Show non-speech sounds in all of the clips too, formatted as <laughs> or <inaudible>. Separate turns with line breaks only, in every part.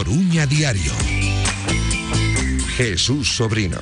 Coruña Diario. Jesús Sobrino.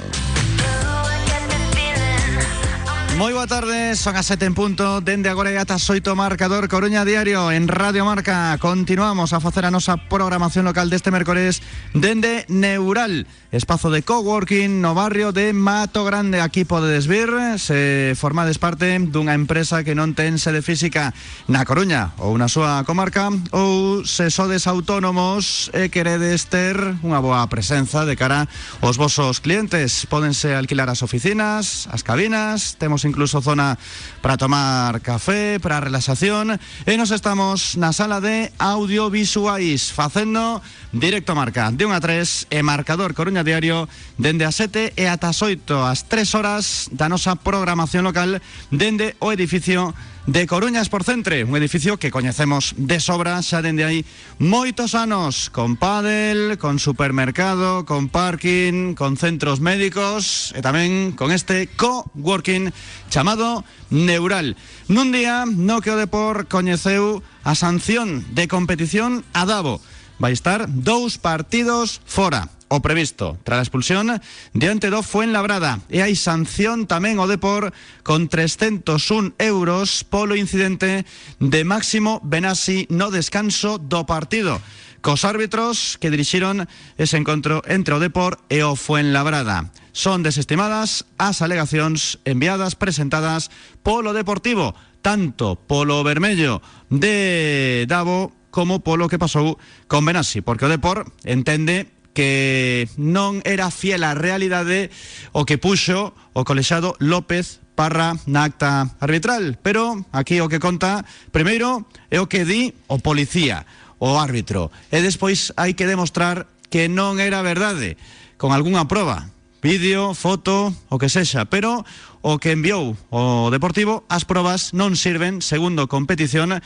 Moi boa tarde, son as 7 en punto Dende agora e ata xoito marcador Coruña Diario en Radio Marca. Continuamos a facer a nosa programación local deste mércores Dende Neural Espazo de coworking no barrio de Mato Grande. Aquí podedes vir Se formades parte dunha empresa que non ten sede física na Coruña Ou na súa comarca Ou se sodes autónomos e queredes ter unha boa presenza de cara aos vosos clientes. Pódense alquilar as oficinas, as cabinas Temos incluso zona para tomar café, para relaxación e nos estamos na sala de audiovisuais facendo directo marca de 1 a 3 e marcador Coruña Diario dende a 7 e ata as 8 as 3 horas da nosa programación local dende o edificio de Coruña Centre, un edificio que coñecemos de sobra xa dende aí moitos anos, con pádel, con supermercado, con parking, con centros médicos e tamén con este co-working chamado Neural. Nun día no que o Depor coñeceu a sanción de competición a Davo. Vai estar dous partidos fora o previsto. Tras a expulsión diante do Fuenlabrada e hai sanción tamén o Depor con 301 euros polo incidente de Máximo Benassi. No descanso do partido. Cos árbitros que dirixiron ese encontro entre o Depor e o Fuenlabrada. Son desestimadas as alegacións enviadas presentadas polo Deportivo, tanto polo vermello de Davo como polo que pasou con Benassi, porque o Depor entende que non era fiel á realidade o que puxo o colexado López Parra na acta arbitral. Pero aquí o que conta primeiro é o que di o policía, o árbitro. E despois hai que demostrar que non era verdade, con algunha proba, vídeo, foto, o que sexa, pero o que enviou o Deportivo, as probas non sirven, segundo competición,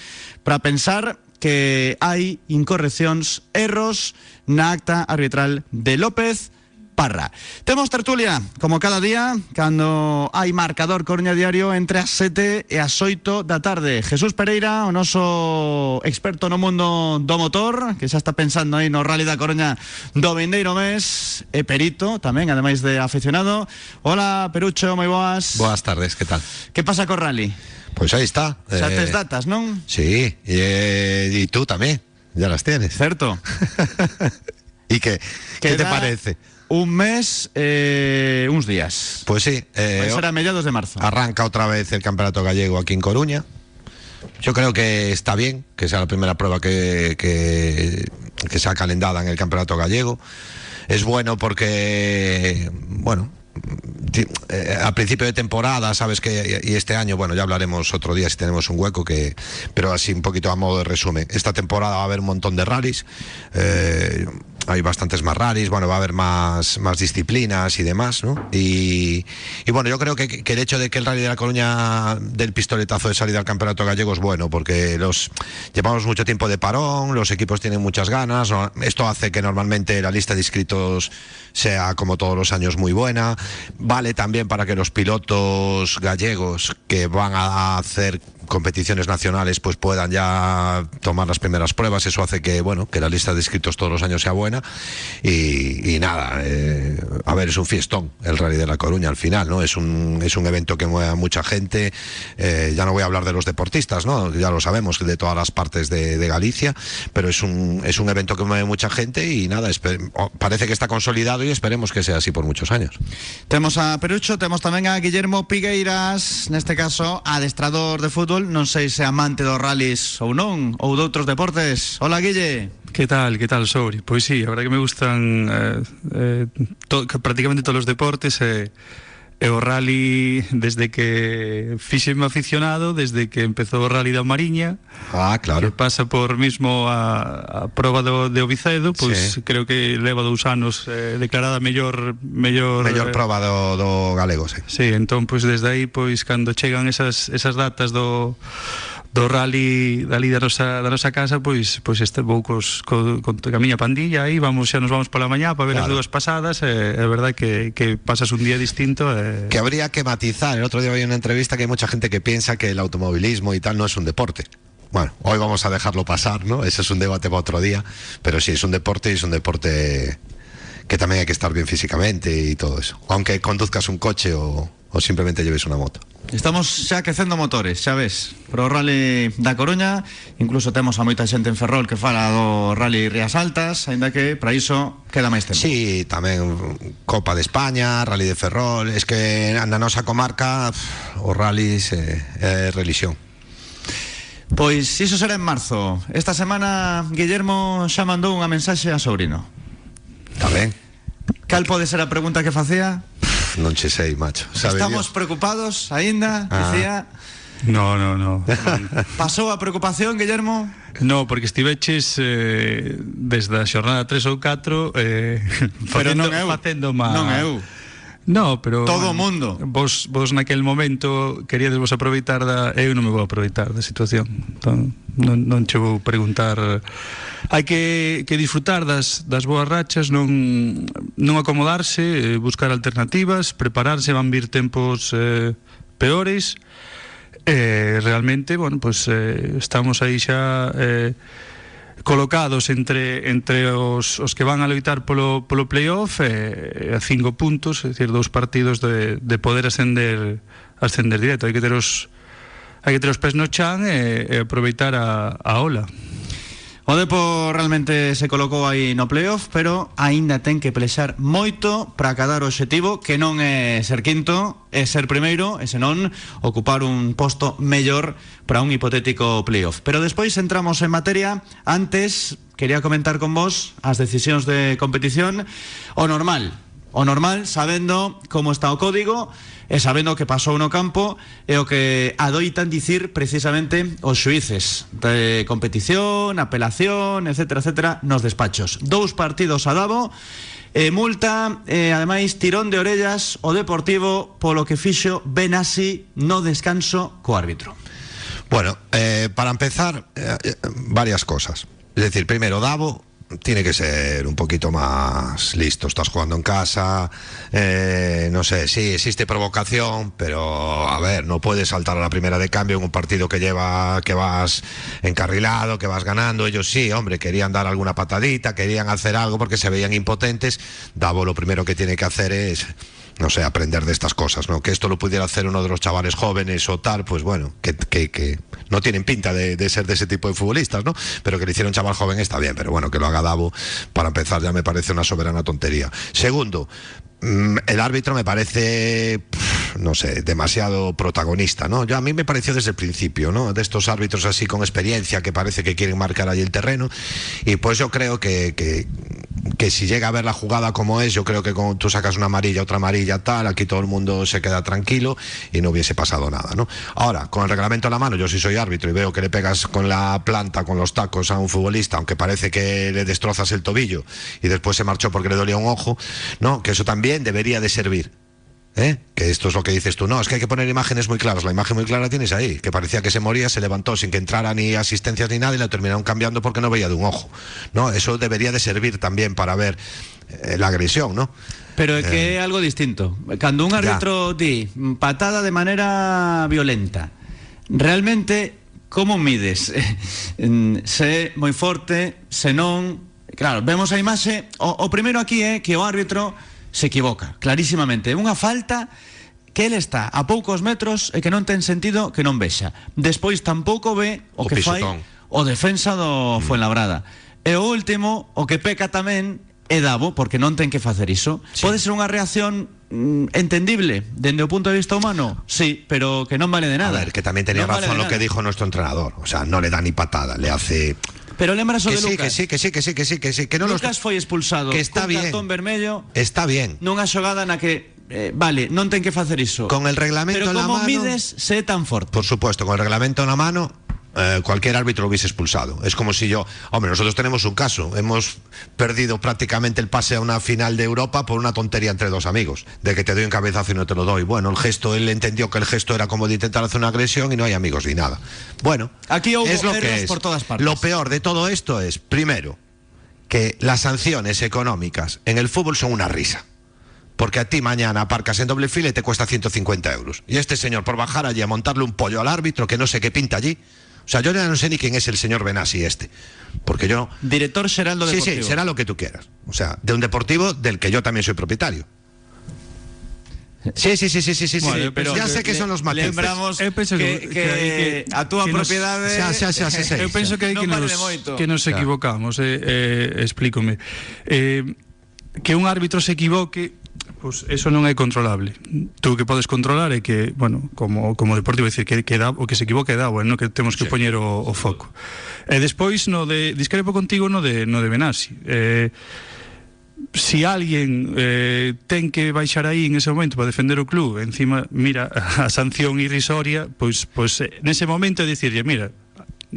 para pensar que hai incorreccións, erros na acta arbitral de López Parra. Temos tertulia, como cada día, cando hai marcador Coruña Diario entre as 7 e as 8 da tarde. Jesús Pereira, o noso experto no mundo do motor, que xa está pensando aí no Rally da Coruña do vindeiro mes, e perito tamén, ademais de aficionado. Hola, Perucho, moi boas.
Boas tardes, que tal?
Que pasa co Rally?
Pues ahí está.
Xa eh, tes datas, non?
Sí, y, eh, y tú también, ya las tienes.
Certo. <laughs>
¿Y qué, qué te parece?
Un mes, eh, uns días.
Pues sí.
Eh, ser a mediados de marzo.
Arranca otra vez el Campeonato Gallego aquí en Coruña. Yo creo que está bien que sea la primera prueba que, que, que sea calendada en el Campeonato Gallego. Es bueno porque, bueno, eh, a principio de temporada, sabes que y este año, bueno, ya hablaremos otro día si tenemos un hueco que, pero así un poquito a modo de resumen. Esta temporada va a haber un montón de rallies. Eh, hay bastantes más raris, bueno, va a haber más, más disciplinas y demás, ¿no? Y, y bueno, yo creo que, el hecho de que el Rally de la Coruña del pistoletazo de salida al Campeonato Gallego es bueno, porque los llevamos mucho tiempo de parón, los equipos tienen muchas ganas, esto hace que normalmente la lista de inscritos sea como todos los años muy buena, vale también para que los pilotos gallegos que van a hacer competiciones nacionales pues puedan ya tomar las primeras pruebas. Eso hace que, bueno, que la lista de inscritos todos los años sea buena. Y, nada, eh, a ver, es un fiestón el Rally de la Coruña al final, ¿no? Es un, es un evento que mueve a mucha gente. Eh, ya no voy a hablar de los deportistas, ¿no? Ya lo sabemos, de todas las partes de, de Galicia, pero es un, es un evento que mueve mucha gente y nada, parece que está consolidado y esperemos que sea así por muchos años.
Tenemos a Perucho, tenemos también a Guillermo Pigueiras, en este caso adestrador de fútbol fútbol, non sei se amante dos rallies ou non, ou doutros deportes. Hola, Guille.
Que tal, que tal, Sobri? Pois sí, a verdade que me gustan eh, eh, to, prácticamente todos os deportes e eh, E o rally, desde que fixeme aficionado, desde que empezou o rally da Mariña,
ah, claro.
que pasa por mismo a, a prova do, de Obicedo, pois sí. creo que leva dous anos eh, declarada mellor... Mellor,
mellor eh, prova do, do galego, sí.
Sí, entón, pois desde aí, pois, cando chegan esas, esas datas do do rally dali da nosa, da nosa casa pois pois este vou cos, co, con a miña pandilla aí vamos xa nos vamos pola mañá para ver claro. as dúas pasadas e é verdade que, que pasas un día distinto e...
que habría que matizar el otro día había una entrevista que hay mucha gente que piensa que el automovilismo y tal no es un deporte bueno, hoy vamos a dejarlo pasar, ¿no? Ese es un debate para otro día, pero sí, es un deporte y es un deporte que tamén hai que estar bien físicamente e todo eso. Aunque conduzcas un coche ou, ou simplemente lleves unha moto.
Estamos xa quecendo motores, xa ves. Pro Rally da Coruña Incluso temos a moita xente en Ferrol que fala do Rally Rías Altas Ainda que para iso queda máis tempo.
Sí, tamén Copa de España, Rally de Ferrol Es que na nosa comarca o rally é, é religión
Pois iso será en marzo. Esta semana Guillermo xa mandou unha mensaxe a sobrino.
Está ben
Cal pode ser a pregunta que facía?
Non che sei, macho. Sabe
Estamos
Dios.
preocupados aínda,
ah.
dicía.
No, no, no. <laughs>
Pasou a preocupación, Guillermo?
No, porque estiveches eh, desde a xornada 3 ou 4 eh,
Pero
facendo,
non eu.
facendo má...
Non eu.
No, pero...
Todo o mundo.
Vos, vos naquel momento queríades vos aproveitar da... Eu non me vou aproveitar da situación. Entón, non, non che vou preguntar... Hai que, que disfrutar das, das boas rachas, non, non acomodarse, eh, buscar alternativas, prepararse, van vir tempos eh, peores. Eh, realmente, bueno, pues, eh, estamos aí xa... Eh, colocados entre entre os, os que van a loitar polo, polo playoff e, eh, a cinco puntos, é dicir, dous partidos de, de poder ascender ascender directo. Hai que ter os hai que ter os pés no chan e, e aproveitar a, a ola.
O Depo realmente se colocou aí no playoff, pero aínda ten que plexar moito para cadar o obxectivo que non é ser quinto, é ser primeiro, e senón ocupar un posto mellor para un hipotético playoff. Pero despois entramos en materia, antes quería comentar con vos as decisións de competición, o normal, o normal sabendo como está o código e sabendo o que pasou no campo e o que adoitan dicir precisamente os xuíces de competición, apelación, etc, etc, nos despachos. Dous partidos a Davo, E multa, e ademais tirón de orellas o Deportivo polo que fixo Benassi no descanso co árbitro.
Bueno, eh, para empezar, eh, eh varias cosas. Es decir, primero, Davo tiene que ser un poquito más listo. Estás jugando en casa, eh, no sé, sí, existe provocación, pero a ver, no puedes saltar a la primera de cambio en un partido que lleva, que vas encarrilado, que vas ganando. Ellos sí, hombre, querían dar alguna patadita, querían hacer algo porque se veían impotentes. Davo lo primero que tiene que hacer es no sé, aprender de estas cosas, ¿no? Que esto lo pudiera hacer uno de los chavales jóvenes o tal, pues bueno, que, que, no tienen pinta de, ser de ese tipo de futbolistas, ¿no? Pero que le hiciera un chaval joven está bien, pero bueno, que lo haga Davo, para empezar ya me parece una soberana tontería. Segundo, el árbitro me parece, no sé, demasiado protagonista, ¿no? Yo a mí me pareció desde el principio, ¿no? De estos árbitros así con experiencia que parece que quieren marcar ahí el terreno y pues yo creo que, que si llega a ver la jugada como es, yo creo que con, tú sacas una amarilla, otra amarilla, tal, aquí todo el mundo se queda tranquilo y no hubiese pasado nada, ¿no? Ahora, con el reglamento a la mano, yo sí soy árbitro y veo que le pegas con la planta, con los tacos a un futbolista, aunque parece que le destrozas el tobillo y después se marchó porque le dolía un ojo, ¿no? Que eso también debería de servir. ¿Eh? Que esto es lo que dices tú. No, es que hay que poner imágenes muy claras. La imagen muy clara tienes ahí. Que parecía que se moría, se levantó sin que entrara ni asistencias ni nada y la terminaron cambiando porque no veía de un ojo. No, eso debería de servir también para ver eh, la agresión, ¿no?
Pero é que é algo distinto. Cando un árbitro di patada de maneira violenta, realmente como mides? se é moi forte, se non... Claro, vemos a imaxe, o, o primeiro aquí é que o árbitro se equivoca, clarísimamente. Unha falta que ele está a poucos metros e que non ten sentido que non vexa. Despois tampouco ve o,
O
que fai
pisotón.
o defensa do Fuenlabrada. E o último, o que peca tamén é Davo, porque non ten que facer iso. Sí. Pode ser unha reacción mm, entendible dende o punto de vista humano, sí, pero que non vale de nada.
A ver, que también tenía razón
vale
lo que dijo nuestro entrenador. O sea, no le da ni patada, le hace.
Pero lembras
Que
de
sí,
Lucas.
que sí, que sí, que sí, que sí, que sí, que no los-
Lucas foi expulsado
que está bien.
cartón vermello
Está bien.
nunha xogada na que eh, vale, non ten que facer iso.
Con el reglamento
Pero
en la
como
mano-
mides se é tan forte?
Por supuesto, con el reglamento en la mano, eh, cualquier árbitro lo hubiese expulsado. Es como si yo, hombre, nosotros tenemos un caso, hemos perdido prácticamente el pase a una final de Europa por una tontería entre dos amigos, de que te doy un cabezazo y no te lo doy. Bueno, el gesto, él entendió que el gesto era como de intentar hacer una agresión y no hay amigos ni nada. Bueno,
Aquí hubo
es lo que es.
por todas partes.
Lo peor de todo esto es, primero, que las sanciones económicas en el fútbol son una risa. Porque a ti mañana aparcas en doble fila y te cuesta 150 euros. Y este señor, por bajar allí a montarle un pollo al árbitro que no sé qué pinta allí, O sea, yo ya no sé ni quién es el señor Benassi este. Porque yo.
Director Geraldo
Sí,
Deportivo.
sí, será lo que tú quieras. O sea, de un deportivo del que yo también soy propietario. Sí, sí, sí, sí, sí, sí.
Bueno,
sí.
penso
ya sé que
le-
son los matices.
Lembramos que,
que-
que,
que hai que-
a túa propiedade
Xa, xa, xa, xa, xa.
Eu penso que hai que nos, que nos
Claro.
equivocamos, eh, eh, explícome. Eh, que un árbitro se equivoque, Pois pues eso non é controlable. Tú que podes controlar é que, bueno, como como deporte, decir que que da, o que se equivoca é da, bueno, que temos que
sí.
poñer o, o foco. E despois no de discrepo contigo no de no de Benassi. Eh si alguén eh, ten que baixar aí en ese momento para defender o club, encima, mira, a sanción irrisoria, pois, pois eh, nese momento é dicirlle, mira,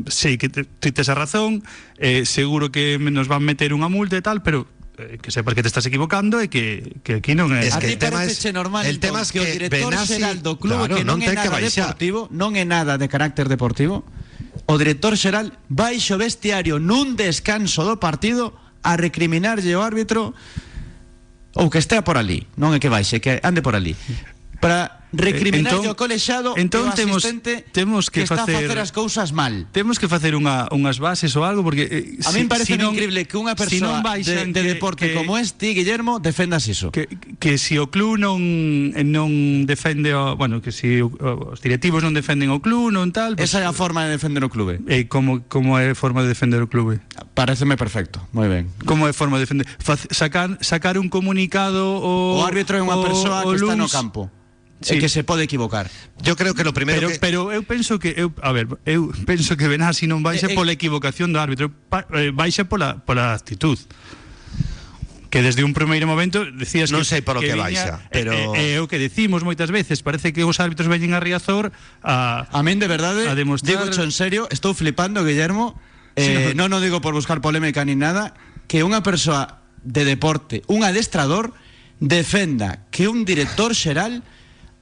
sei que ti te, tes a razón, eh, seguro que nos van meter unha multa e tal, pero que sepas que te estás equivocando e que, que aquí non é...
Es
a
que
ti parece
es-
normal
el tema es
que o
que
director
Benassi,
xeral do club
claro,
que non,
non
é
que
nada deportivo, non é nada de carácter deportivo. O director xeral baixo vestiario nun descanso do partido a recriminarlle ao árbitro ou que estea por ali, non é que baixe, que ande por ali. Para recriminarlle
entón,
ao colexado
entón, temos, temos que, que
está
facer,
a facer as cousas mal.
Temos que facer unha, unhas bases ou algo, porque... Eh,
a si, mí parece si
non,
increíble que unha persoa
si
de, de
que,
deporte
que,
como este, Guillermo, defendas iso.
Que, que se si o club non, non defende... O, bueno, que se si o, os directivos non defenden o club, non tal... Pues,
Esa é a forma de defender o clube.
Eh, como, como é a forma de defender o clube?
Pareceme perfecto, moi ben.
Como é a forma de defender? Faz, sacar, sacar un comunicado... O,
o árbitro é unha persoa que está no campo.
Sí.
Que se pode equivocar.
Yo creo que lo primero
Pero,
que...
pero eu penso que eu, a ver, eu penso que Benassi non
Eh,
baixa
eh,
pola equivocación do árbitro, eh, baixa pola pola actitud. Que desde un primeiro momento decías
Non
que
sei polo que
viña-
baixa, pero-
é, é, é o que decimos moitas veces, parece que os árbitros veñen a Riazor a
A min de verdade,
A demostrar-
digo en serio, estou flipando, Guillermo.
Sí,
Eh,
no.
non o digo por buscar polémica ni nada, que unha persoa de deporte, un adestrador, defenda que un director xeral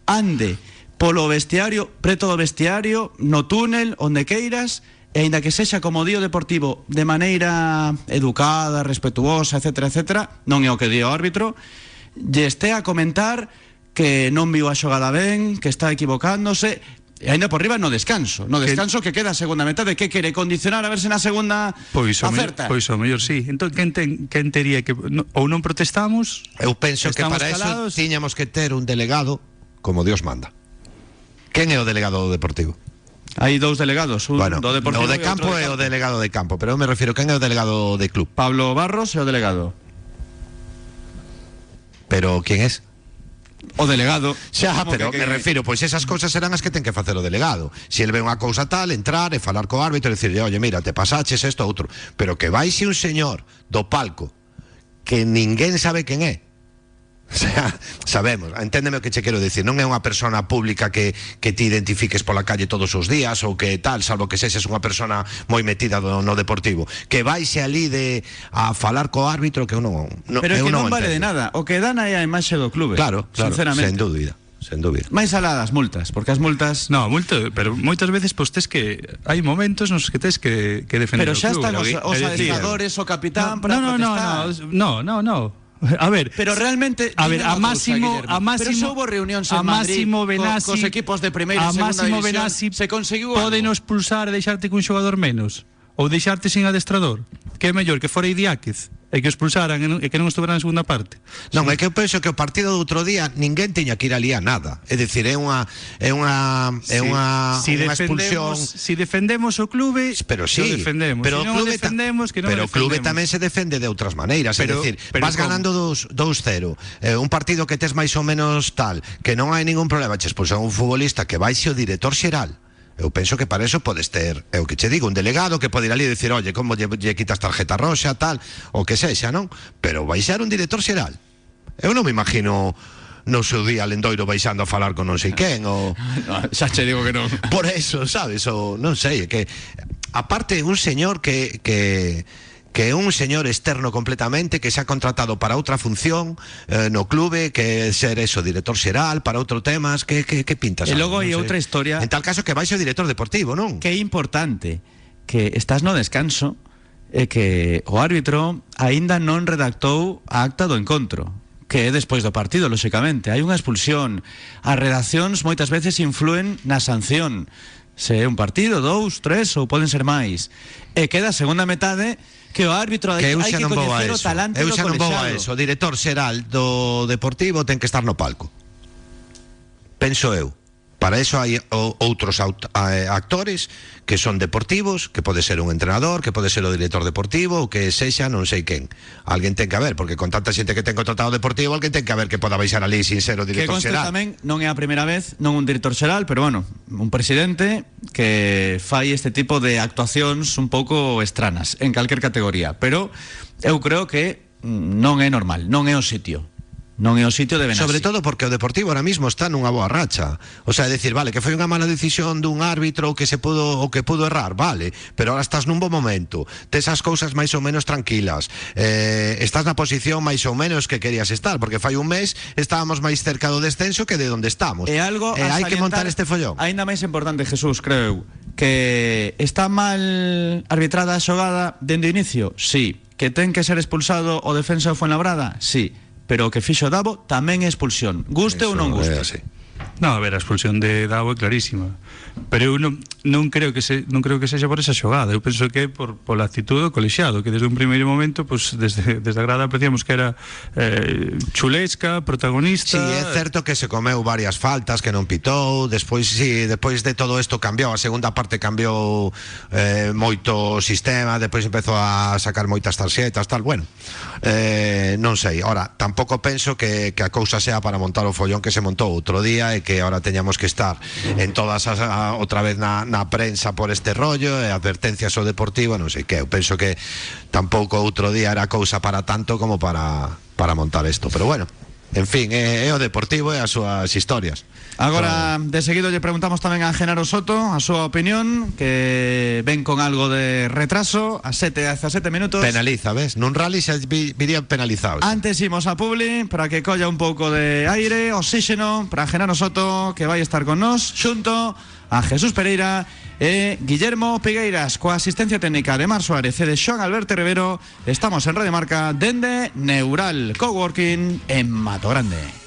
ande polo vestiario, preto do vestiario, no túnel, onde queiras, e aínda que sexa como dio Deportivo de maneira educada, respetuosa, etc, etc, non é o que di o árbitro, lle este a comentar que non viu a xogada ben, que está equivocándose, e aínda por riba no descanso, no descanso que, que queda a segunda metade, que quere condicionar a verse na segunda
pois o
acerta.
Pois o mellor sí. Entón quen ten quen tería que no, ou non protestamos?
Eu penso que para
calados.
eso tiñamos que ter un delegado como Dios manda. Quen é o delegado do Deportivo?
Hai dous delegados, un
bueno,
do Deportivo
o de campo o delegado de campo, pero me refiro quen é o delegado de club.
Pablo Barros e o delegado.
Pero quen es?
O delegado.
Xa, pero
que-
me refiro, pois esas cousas serán as que ten que facer o delegado. Se si el ve unha cousa tal, entrar e falar co árbitro e dicirle, oye, mira, te pasaches isto outro. Pero que vaixe un señor do palco que ninguén sabe quen é. O sea, sabemos, enténdeme o que che quero dicir Non é unha persona pública que, que ti identifiques pola calle todos os días Ou que tal, salvo que sexes unha persona moi metida do, no deportivo Que vaixe ali de a falar co árbitro que eu non, non
Pero
eu
que non, non vale
entendo.
de nada, o que dan aí a imaxe do clube
Claro, claro,
sinceramente.
sen dúbida sen dúbida.
Mais alá das multas, porque as multas...
No, multa, pero moitas veces pois tes que hai momentos nos que tes que, que defender
pero
o
clube.
Pero xa
están os, os adestradores, o capitán
no,
para
no, no,
protestar.
No, no, no, no, no, A ver,
Pero realmente
a ver, a máximo, a máximo,
pero se houbo reunións en
a máximo
Madrid co-
Benassi,
cos equipos de primeira e
a
segunda
máximo
división,
Benassi
se conseguiu
Pódenos pulsar e deixarte cun xogador menos ou deixarte sin adestrador? Que é mellor que fora Idiáquez e que os pulsaran e que non estuveran na segunda parte.
Non, é que eu penso que o partido do outro día ninguén teña que ir ali a nada. É dicir, é unha é unha é unha,
si,
unha
si unha
expulsión.
Si defendemos o clube,
pero
si
sí,
defendemos.
Pero
si
o clube
defendemos que non
Pero
o
clube tamén se defende de outras maneiras,
pero,
é dicir,
pero
vas
como?
ganando 2-0, eh, un partido que tes máis ou menos tal, que non hai ningún problema, che expulsan un futbolista que vai o director xeral Eu penso que para eso podes ter, é o que che digo, un delegado que pode ir ali e dicir, "Oye, como lle, lle quitas tarjeta roxa, tal, o que sexa, non?" Pero vai ser un director xeral. Eu non me imagino no seu día Lendoiro baixando a falar con non sei quen ou <laughs>
No, xa che digo que non.
por eso, sabes? O non sei, que aparte un señor que que que un señor externo completamente que se ha contratado para outra función eh, no clube que ser eso, director xeral para outro temas, que, que, que pintas
logo
non
hai
sei.
outra historia-
En tal caso que vai ser director deportivo, non?
que é importante que estás no descanso e que o árbitro aínda non redactou a acta do encontro que é despois do partido, lóxicamente. Hai unha expulsión. As redaccións moitas veces influen na sanción. Se é un partido, dous, tres ou poden ser máis. E queda a segunda metade que o árbitro
que
hai que,
que
coñecer o talante
eu xa non vou a eso, o director xeral do Deportivo ten que estar no palco. Penso eu. Para eso hai o, outros aut, a, actores que son deportivos, que pode ser un entrenador, que pode ser o director deportivo, que sexa non sei quen. Alguén ten que haber, porque con tanta xente que ten contratado deportivo, alguén ten que haber que poda baixar ali sin ser o
Que
director
conste
xeral.
tamén non é a primeira vez, non un director xeral, pero bueno, un presidente que fai este tipo de actuacións un pouco estranas en calquer categoría, pero eu creo que mm, non é normal, non é o sitio. Non é o sitio de Benassi.
Sobre todo porque o Deportivo ahora mismo está nunha boa racha. O sea, é decir, vale, que foi unha mala decisión dun árbitro o que se pudo o que pudo errar, vale, pero ahora estás nun bo momento. Tes as cousas máis ou menos tranquilas. Eh, estás na posición máis ou menos que querías estar, porque fai un mes estábamos máis cerca do descenso que de onde estamos.
É algo
e
a
hai que montar este follón.
Aínda máis importante, Jesús, creo eu, que está mal arbitrada a xogada dende o inicio? Sí. Que ten que ser expulsado o defensa do Fuenlabrada? Sí. pero o que fixo Davo tamén é expulsión. Guste
Eso
ou
non
guste.
Eh, así.
No, a ver, a expulsión de Davo é clarísima. Pero eu non, non creo que se, non creo que sexa por esa xogada. Eu penso que é por pola actitud do colexiado, que desde un primeiro momento, pues, desde, desde a grada apreciamos que era eh, chulesca, protagonista.
Sí, é certo que se comeu varias faltas que non pitou, despois sí, despois de todo isto cambiou, a segunda parte cambiou eh, moito o sistema, despois empezou a sacar moitas tarxetas, tal, bueno. Eh, non sei, ora, tampouco penso que, que a cousa sea para montar o follón que se montou outro día e que ahora teñamos que estar en todas as a, outra vez na, na prensa por este rollo e advertencias ao deportivo, non sei que, eu penso que tampouco outro día era cousa para tanto como para para montar isto, pero bueno, En fin, é, é o Deportivo e as súas historias.
Agora, de seguido lle preguntamos tamén a Genaro Soto a súa opinión, que ven con algo de retraso, a 7 hasta 7 minutos.
Penaliza, ves? Nun rally vi- virían penalizados.
Antes imos a Publi para que colla un pouco de aire, oxígeno para Genaro Soto que vai estar con nós xunto a Jesús Pereira e Guillermo Pigueiras coa asistencia técnica de Mar Suárez e de Xoan Alberto Rivero estamos en Radio Marca dende Neural Coworking en Mato Grande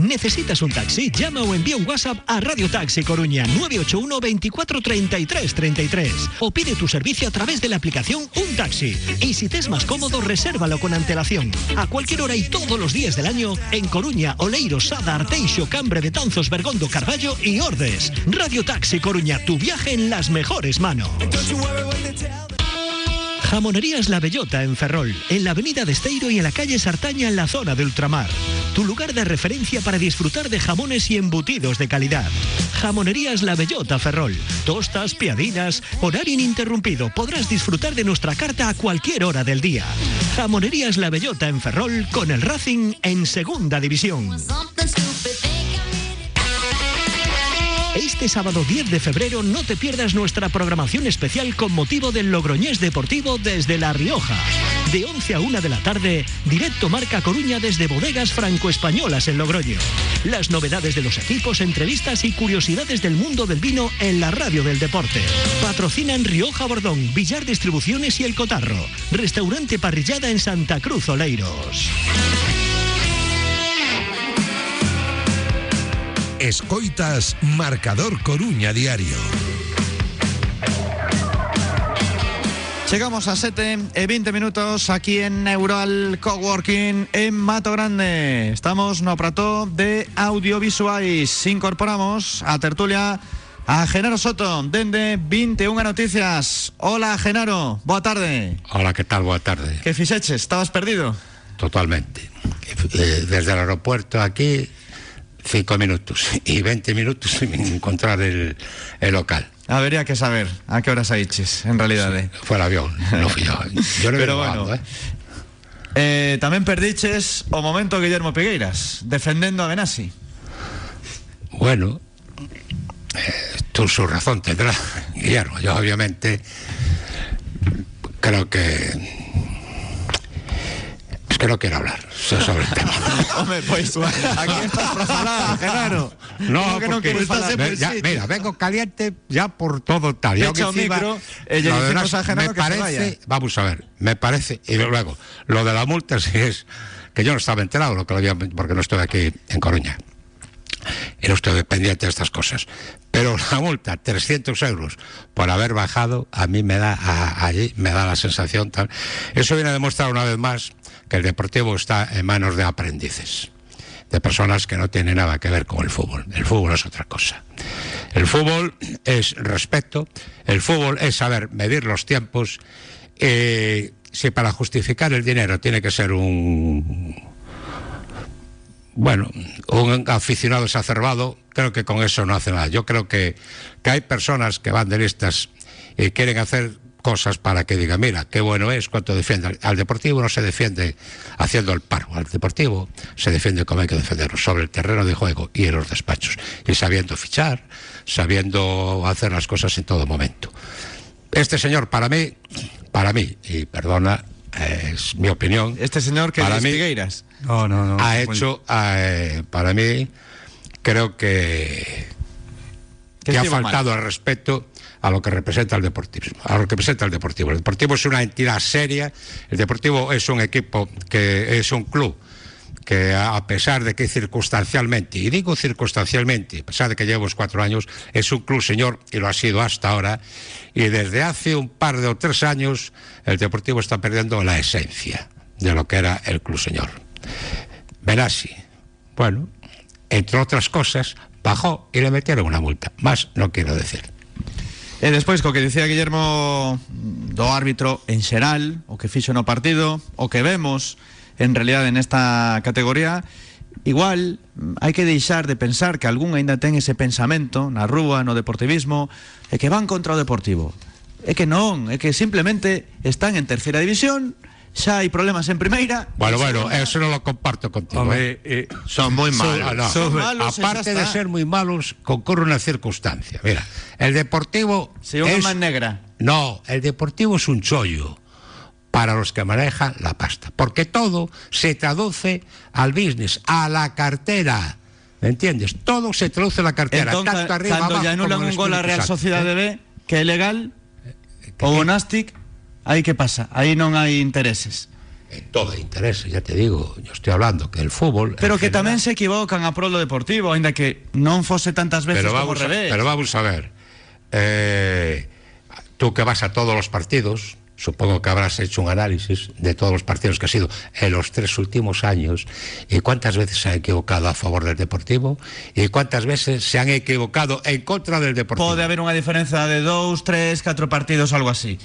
¿Necesitas un taxi? Llama o envía un WhatsApp a Radio Taxi Coruña 981 24 33 33 o pide tu servicio a través de la aplicación Un Taxi. Y si te es más cómodo, resérvalo con antelación. A cualquier hora y todos los días del año en Coruña, Oleiros, Sada, Arteixo, Cambre, Betanzos, Bergondo, Carballo y Ordes. Radio Taxi Coruña, tu viaje en las mejores manos. Jamonerías La Bellota en Ferrol, en la avenida de Esteiro y en la calle Sartaña en la zona de Ultramar. Tu lugar de referencia para disfrutar de jamones y embutidos de calidad. Jamonerías La Bellota Ferrol. Tostas, piadinas, horario ininterrumpido. Podrás disfrutar de nuestra carta a cualquier hora del día. Jamonerías La Bellota en Ferrol con el Racing en Segunda División. Este sábado 10 de febrero no te pierdas nuestra programación especial con motivo del Logroñés Deportivo desde La Rioja. De 11 a 1 de la tarde, directo Marca Coruña desde Bodegas Franco-Españolas en Logroño. Las novedades de los equipos, entrevistas y curiosidades del mundo del vino en la radio del deporte. Patrocinan Rioja Bordón, Villar Distribuciones y El Cotarro. Restaurante Parrillada en Santa Cruz Oleiros.
Escoitas Marcador Coruña Diario.
Chegamos a 7 e 20 minutos aquí en Neural Coworking en Mato Grande. Estamos no plató de audiovisuais. Incorporamos a tertulia a Genaro Soto, dende 21 Noticias. Hola, Genaro, boa tarde.
Hola, ¿qué tal? Boa tarde.
Que fixeches? Estabas perdido?
Totalmente. Eh, desde el aeropuerto aquí, cinco minutos y 20 minutos <laughs> sin encontrar el, el local.
Habería que saber a que horas aiches, en realidad. eh.
Fue el avión, no fui yo. <laughs> Yo no
Pero bueno.
ando, ¿eh?
Eh, tamén perdiches o momento Guillermo Pigueiras, defendendo a Benassi.
Bueno, eh, tú su razón tendrá, <laughs> Guillermo. Yo obviamente creo que... Que no quiero hablar so- sobre el tema. <laughs>
Hombre, pues aquí estás para falar, Genaro.
No,
que no
porque
quieres falar?
Ya- mira, vengo caliente ya por todo tal. Y
Echa
aunque
o
encima,
micro, eh,
lo de
a
me
que
parece,
vaya.
vamos a ver, me parece, y luego, lo de la multa sí es que yo no estaba enterado, lo que lo había, porque no estoy aquí en Coruña. Y no estoy pendiente de estas cosas. Pero la multa, 300 euros, por haber bajado, a mí me da, a- allí me da la sensación tal. Eso viene a demostrar una vez más que el deportivo está en manos de aprendices de personas que no tienen nada que ver con el fútbol. El fútbol es otra cosa. El fútbol es respeto, el fútbol es saber medir los tiempos. si para justificar el dinero tiene que ser un, bueno, un aficionado exacerbado, creo que con eso no hace nada. Yo creo que, que hay personas que van de listas y quieren hacer cosas para que digan, mira, qué bueno es cuánto defiende. Al deportivo no se defiende haciendo el paro, al deportivo se defiende como hay que defenderlo, sobre el terreno de juego y en los despachos, y sabiendo fichar, sabiendo hacer las cosas en todo momento. Este señor, para mí, para mí, y perdona, eh, es mi opinión,
Este señor que
Para
es
mí-
Pigueiras.
No, no, no.
ha hecho, eh, para mí, creo que,
Que
ha faltado el respeto a lo que representa el deportivismo, a lo que representa el deportivo. El deportivo es una entidad seria, el deportivo es un equipo que es un club que a pesar de que circunstancialmente, y digo circunstancialmente, a pesar de que llevamos cuatro años, es un club señor y lo ha sido hasta ahora, y desde hace un par de o tres años el Deportivo está perdiendo la esencia de lo que era el club señor. Benassi, bueno, entre otras cosas, bajó y le metieron una multa. Más no quiero decir.
E despois, co que dicía Guillermo do árbitro en xeral, o que fixo no partido, o que vemos en realidad en esta categoría, igual mm, hai que deixar de pensar que algún aínda ten ese pensamento na rúa, no deportivismo, e que van contra deportivo. É que non, é que simplemente están en terceira división, xa hai problemas en primeira.
Bueno,
en
bueno,
segunda.
eso no lo comparto contigo. ¿eh?
Hombre, eh,
Son muy
So-
malos.
ah, no.
Son malos,
Aparte
ya
de ser muy malos, concurre una circunstancia. Mira, el deportivo.
Unha
es-
man negra.
No, el deportivo es un chollo para los que manejan la pasta. Porque todo se traduce al business, a la cartera. ¿Me entiendes? Todo se traduce a la cartera.
Entón,
tanto arriba
cando
abajo
lle anulan un gol a Real
Santo.
Sociedade B, que é legal, o Bonastic, aí que pasa? Aí non hai intereses.
En todo interés, ya te digo, yo estoy hablando que el fútbol.
Pero que
general-
tamén se equivocan a prolo deportivo, aínda que non fose tantas veces
pero
como
vamos, a,
revés.
pero vamos a ver. Eh, tú que vas a todos los partidos, supongo que habrás hecho un análisis de todos los partidos que ha sido en los tres últimos años y cuántas veces se han equivocado a favor del Deportivo y cuántas veces se han equivocado en contra del Deportivo.
Pode haber unha diferenza de dous, tres, catro partidos, algo así.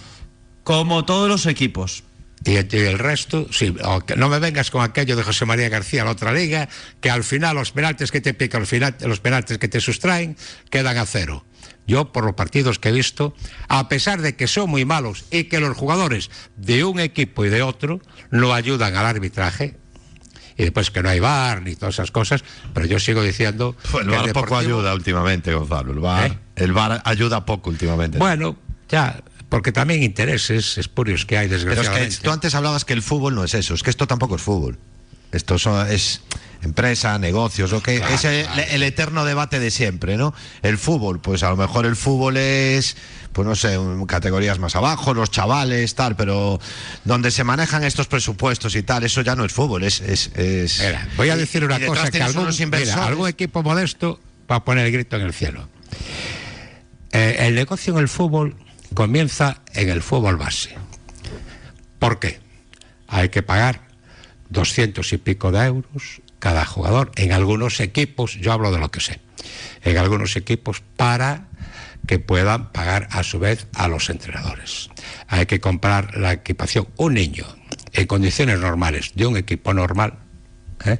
Como todos os equipos.
Y, el resto, sí, no me vengas con aquello de José María García la otra liga, que al final los penaltis que te pican, al final, los penaltis que te sustraen, quedan a cero. Yo, por los partidos que he visto, a pesar de que son muy malos y que los jugadores de un equipo y de otro no ayudan al arbitraje, y después que no hay VAR ni todas esas cosas, pero yo sigo diciendo
Pues el
que
VAR poco
Deportivo-
ayuda últimamente, Gonzalo. El VAR,
¿Eh?
el VAR ayuda poco últimamente.
Bueno, ya, porque también intereses espurios que hay,
Pero es
desgraciadamente.
que tú antes hablabas que el fútbol no es eso, es que esto tampoco es fútbol. Esto son- es empresa, negocios, lo que
Claro,
es el,
claro.
el eterno debate de siempre, ¿no? El fútbol, pues a lo mejor el fútbol es, pues no sé, categorías más abajo, los chavales, tal, pero donde se manejan estos presupuestos y tal, eso ya no es fútbol, es... es, es-
Mira, voy a
y-
decir
y
una cosa que
tienes
algún, mira, algún equipo modesto va a poner el grito en el cielo. Eh, el negocio en el fútbol comienza en el fútbol base. ¿Por qué? Hay que pagar 200 y pico de euros cada jugador en algunos equipos, yo hablo de lo que sé, en algunos equipos para que puedan pagar a su vez a los entrenadores. Hay que comprar la equipación. Un niño en condiciones normales de un equipo normal ¿eh?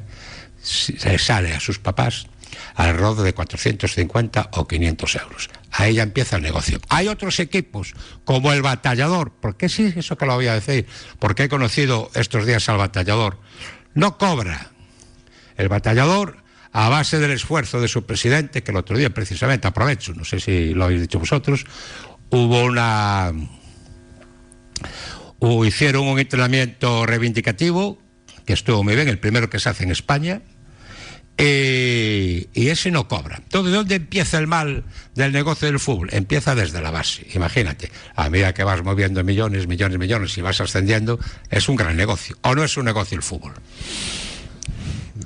se sale a sus papás alrededor de 450 o 500 euros. Ahí ya empieza el negocio. Hay otros equipos, como el Batallador, porque sí, eso que lo voy a decir, porque he conocido estos días al Batallador, no cobra. El Batallador, a base del esfuerzo de su presidente, que el otro día precisamente, aprovecho, no sé si lo habéis dicho vosotros, hubo una... Hicieron un entrenamiento reivindicativo, que estuvo muy bien, el primero que se hace en España, eh, y ese no cobra. Entonces, ¿dónde empieza el mal del negocio del fútbol? Empieza desde la base. Imagínate, a medida que vas moviendo millones, millones, millones y vas ascendiendo, es un gran negocio. ¿O no es un negocio el fútbol?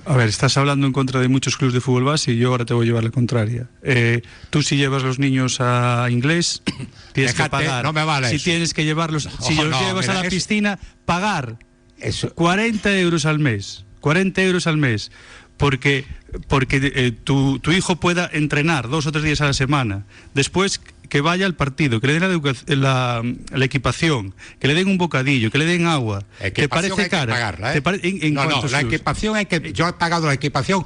A ver, estás hablando en contra de muchos clubes de fútbol base y yo ahora te voy a llevar la contraria. Eh, tú si llevas los niños a inglés, <clears throat> tienes
Déjate,
que pagar.
no me vale
si
eso.
tienes que llevarlos, <laughs> si
Ojo,
los
no,
llevas
mira,
a la piscina, pagar
Eso,
40 euros al mes. 40 euros al mes. Porque, porque eh, tu, tu hijo pueda entrenar dos o tres días a la semana. Después que vaya al partido, que le den la, la, la equipación, que le den un bocadillo, que le den agua. ¿Te parece
hay que
cara?
pagarla, ¿eh?
¿Te pare- en- en
no, la equipación hay que. Yo he pagado la equipación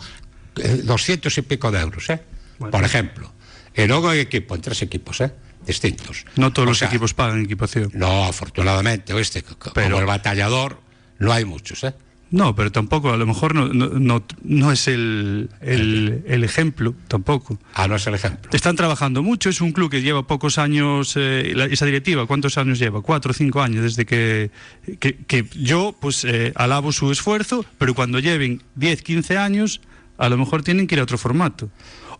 eh, 200 y pico de euros, ¿eh?
Bueno.
Por ejemplo. Y luego hay equipo, en tres equipos, ¿eh? Distintos.
No todos
O
los
sea,
equipos pagan equipación.
No, afortunadamente, ¿oíste?
Pero-
Como el batallador, no hay muchos, ¿eh?
No, pero tampoco, a lo mejor no, no, no, no es el, el, el ejemplo, tampoco.
Ah, no es el ejemplo.
Están trabajando mucho, es un club que lleva pocos años, eh, la- esa directiva, ¿cuántos años lleva? Cuatro o cinco años, desde que, que, que yo pues eh, alabo su esfuerzo, pero cuando lleven 10, 15 años, a lo mejor tienen que ir a otro formato.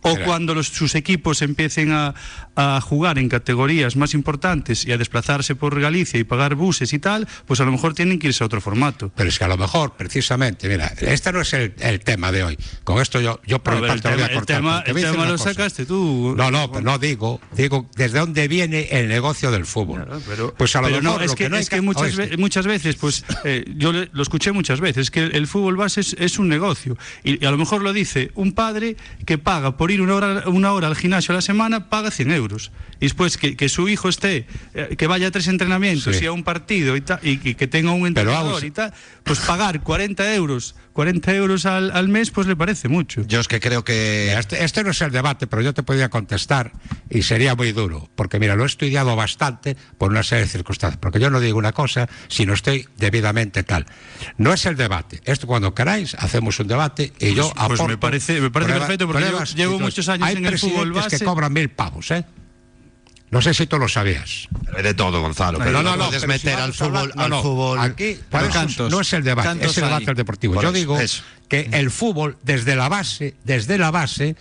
O
Mira.
cuando los- sus equipos empiecen a, a jugar en categorías más importantes y a desplazarse por Galicia y pagar buses y tal, pues a lo mejor tienen que irse a otro formato.
Pero es que a lo mejor, precisamente, mira, este no es el, el tema de hoy. Con esto yo, yo por
el
voy a
tema- el
cortar.
tema- el tema lo
cosa.
sacaste tú.
No, no, pero no digo, digo, ¿desde dónde viene el negocio del fútbol?
Claro, pero,
pues a lo
pero
mejor
no, es
lo
que,
no hay
es que muchas, ve- muchas veces, pues eh, yo lo escuché muchas veces, que el, el fútbol base es, es un negocio. Y, y a lo mejor lo dice un padre que paga por ir una hora, una hora al gimnasio a la semana, paga 100 euros. Y después que, que su hijo esté, eh, que vaya a tres entrenamientos
Sí.
y a un partido y, ta- y, y que tenga un entrenador y tal, pues pagar 40 euros, 40 euros al, al mes, pues le parece mucho.
Yo es que creo que
Este, este no es el debate, pero yo te podría contestar y sería muy duro, porque mira, lo he estudiado bastante por una serie de circunstancias, porque yo no digo una cosa si no estoy debidamente tal. No es el debate, esto cuando queráis hacemos un debate y yo
pues
aporto
me parece- me parece perfecto, porque yo
pruebas
llevo muchos años
Hay
en el fútbol base.
que cobran mil pavos, ¿eh? No sé si tú lo sabías.
de todo, Gonzalo. Pero no, puedes
pero
meter
si
al fútbol,
no,
al
no,
fútbol.
Aquí,
Pero cantos,
no es el debate, es el debate del deportivo.
Por
Yo
eso,
digo
eso.
que el fútbol, desde la base, desde la base,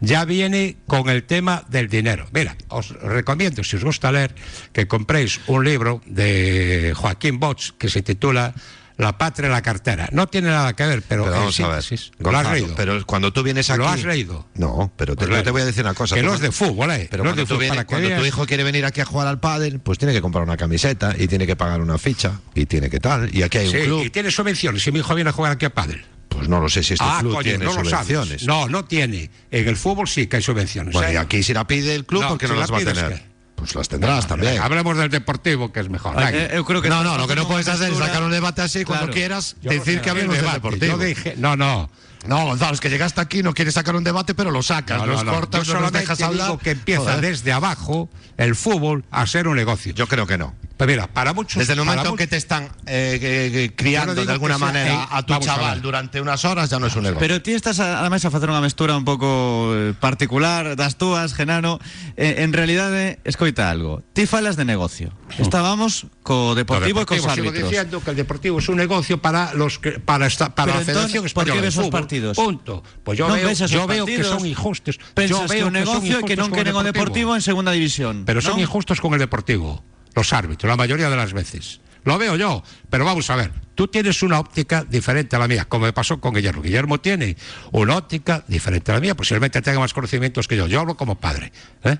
ya viene con el tema del dinero. Mira, os recomiendo, si os gusta leer, que compréis un libro de Joaquín Bosch que se titula La patria en la cartera. No tiene nada que ver, pero,
Pero
en
vamos a ver,
¿lo has leído?
pero cuando tú vienes aquí...
¿Lo has leído?
No, pero te,
Pues
te voy a decir una cosa.
Que
tú
no es de fútbol, ¿eh?
Pero cuando,
de
tú
fútbol,
vienes-
para que
cuando tu hijo quiere venir aquí a jugar al pádel, pues tiene que comprar una camiseta y tiene que pagar una ficha y tiene que tal. Y aquí hay
Sí,
un club.
y tiene subvenciones. Si mi hijo viene a jugar aquí a pádel.
Pues no lo sé si este
ah,
club
coño,
tiene
no
subvenciones.
No, no tiene. En el fútbol sí que hay subvenciones.
Bueno,
¿eh?
y aquí si la pide el club,
No,
¿por qué
si
no
la
las va a tener? Pues las tendrás también.
Hablemos del deportivo, que es mejor.
Eh, eu creo que
No, no, lo que no puedes hacer es sacar un debate así cuando
Claro.
quieras
Yo-
decir que hablemos del deportivo.
Yo dije, no, no.
No, Gonzalo, es que llegaste aquí, no quieres sacar un debate, pero lo sacas,
No, no.
cortas,
Yo
no nos
solamente
dejas hablar.
digo que empieza
Joder.
desde abajo el fútbol a ser un negocio.
Yo creo que no.
Pues mira, para muchos.
Desde el momento en que te están eh, que- que criando
no
de alguna
que sea-
manera
eh,
a tu
a
chaval
ver.
durante unas horas, ya no es un negocio.
Pero ti estás a, a mesa a facer unha mestura un pouco eh, particular das túas, Genano. Eh, en realidade, escoita algo. Ti falas de negocio. Estábamos co Deportivo, e cos
deportivo, sigo
árbitros.
diciendo que el deportivo es un negocio para los que, para esta, para
Pero
la Federación
entón, ¿por
Española
qué ves os partidos?
Punto. Pues yo
Non
veo, yo veo que son injustos.
Pensas
yo veo
que un
son
negocio que
injustos
non
con el
queren o Deportivo en segunda división.
Pero son
non?
injustos con el Deportivo, los árbitros, la mayoría de las veces. Lo veo yo, pero vamos a ver, tú tienes una óptica diferente a la mía, como me pasó con Guillermo. Guillermo tiene una óptica diferente a la mía, posiblemente tenga más conocimientos que yo. Yo hablo como padre, ¿eh?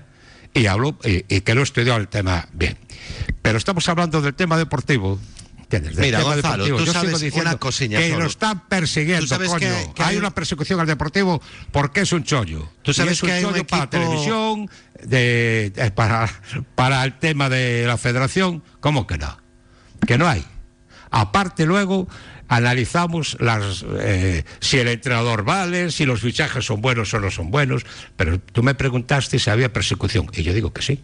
y hablo y, y que lo he estudiado el tema bien. Pero estamos hablando del tema deportivo, ¿Entiendes? Del
Mira,
tema
Gonzalo,
deportivo.
tú
Yo
sabes
sigo diciendo
una cosilla
que
solo.
lo están persiguiendo,
sabes
coño.
que- que
hay,
hay-
una persecución al deportivo porque es un chollo.
Tú sabes
Y es un
que hay un
chollo para
equipo-
televisión, de, de- para, para el tema de la federación, ¿cómo que no? Que no hay. Aparte luego analizamos las eh, si el entrenador vale, si los fichajes son buenos o no son buenos, pero tú me preguntaste si había persecución y yo digo que sí.